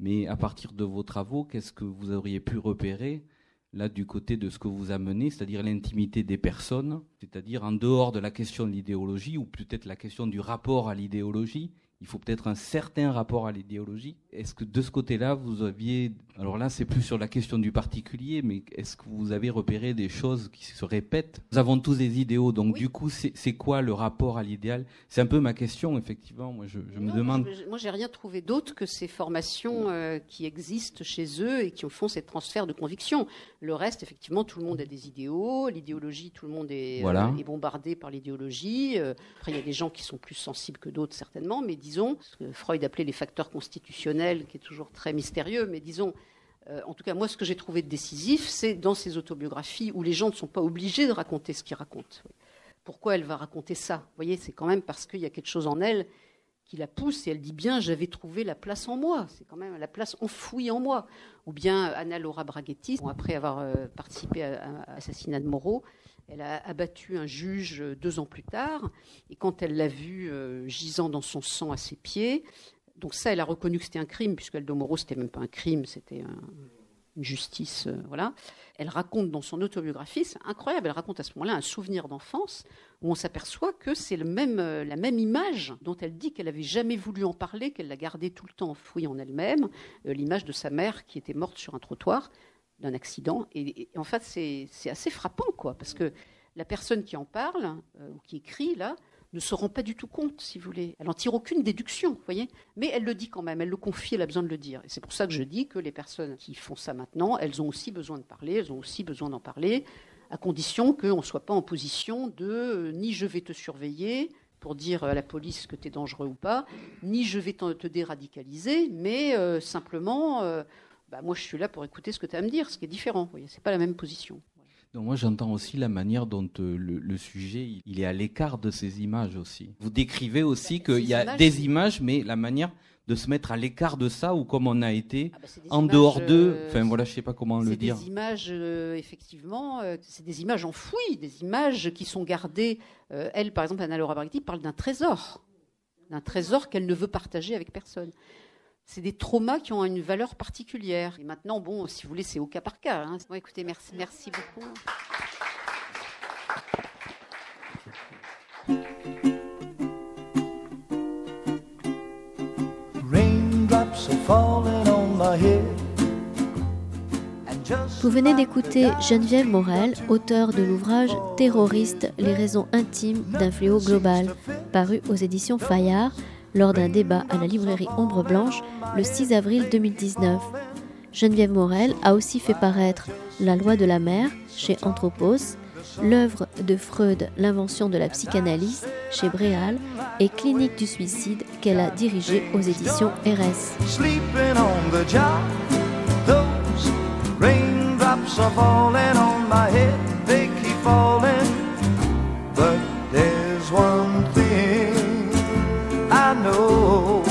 mais à partir de vos travaux, qu'est-ce que vous auriez pu repérer là du côté de ce que vous amenez, c'est-à-dire l'intimité des personnes, c'est-à-dire en dehors de la question de l'idéologie ou peut-être la question du rapport à l'idéologie, il faut peut-être un certain rapport à l'idéologie. Est-ce que de ce côté-là, vous aviez, alors là c'est plus sur la question du particulier, mais est-ce que vous avez repéré des choses qui se répètent? Nous avons tous des idéaux, donc du coup c'est quoi le rapport à l'idéal? C'est un peu ma question, effectivement. Moi je, me demande. Je, moi j'ai rien trouvé d'autre que ces formations euh, qui existent chez eux et qui font ces transferts de conviction. Le reste, effectivement, tout le monde a des idéaux. L'idéologie, tout le monde est, euh, est bombardé par l'idéologie. Euh, après il y a des gens qui sont plus sensibles que d'autres certainement, mais disons, ce que Freud appelait les facteurs constitutionnels, qui est toujours très mystérieux, mais disons, euh, en tout cas, moi, ce que j'ai trouvé de décisif, c'est dans ces autobiographies où les gens ne sont pas obligés de raconter ce qu'ils racontent. Pourquoi elle va raconter ça? Vous voyez, c'est quand même parce qu'il y a quelque chose en elle qui la pousse et elle dit bien j'avais trouvé la place en moi, c'est quand même la place enfouie en moi. Ou bien Anna Laura Braghetti, après avoir euh, participé à, l'assassinat de Moreau, elle a abattu un juge euh, deux ans plus tard et quand elle l'a vu euh, gisant dans son sang à ses pieds, donc ça elle a reconnu que c'était un crime puisque Aldo Moreau c'était même pas un crime, c'était une justice, voilà. Elle raconte dans son autobiographie, c'est incroyable, elle raconte à ce moment-là un souvenir d'enfance où on s'aperçoit que c'est même, euh, la même image dont elle dit qu'elle n'avait jamais voulu en parler, qu'elle l'a gardée tout le temps enfouie en elle-même, euh, l'image de sa mère qui était morte sur un trottoir d'un accident. Et, en fait, c'est assez frappant, quoi, parce que la personne qui en parle, euh, ou qui écrit là, ne se rend pas du tout compte, si vous voulez. Elle n'en tire aucune déduction, vous voyez. Mais elle le dit quand même, elle le confie, elle a besoin de le dire. Et c'est pour ça que je dis que les personnes qui font ça maintenant, elles ont aussi besoin de parler, elles ont aussi besoin d'en parler à condition qu'on ne soit pas en position de euh, ni je vais te surveiller pour dire à la police que tu es dangereux ou pas, ni je vais te déradicaliser, mais euh, simplement, bah, moi je suis là pour écouter ce que tu as à me dire, ce qui est différent. Ce n'est pas la même position. Donc moi j'entends aussi la manière dont le, sujet il est à l'écart de ces images aussi. Vous décrivez aussi qu'il y a des images, mais la manière de se mettre à l'écart de ça ou comme on a été ah bah, en dehors d'eux. Euh, enfin voilà, je sais pas comment le dire. C'est des images, euh, effectivement, euh, c'est des images enfouies, des images qui sont gardées. elle, par exemple, Anna-Laura Barghiti parle d'un trésor, d'un trésor qu'elle ne veut partager avec personne. C'est des traumas qui ont une valeur particulière. Et maintenant, bon, si vous voulez, c'est au cas par cas. Hein. écoutez, merci, merci beaucoup. Vous venez d'écouter Geneviève Morel, auteure de l'ouvrage Terroriste, les raisons intimes d'un fléau global, paru aux éditions Fayard lors d'un débat à la librairie Ombre Blanche le 6 avril 2019. Geneviève Morel a aussi fait paraître La loi de la mer chez Anthropos, l'œuvre de Freud, L'invention de la psychanalyse chez Bréal et Clinique du suicide qu'elle a dirigée aux éditions RS. know.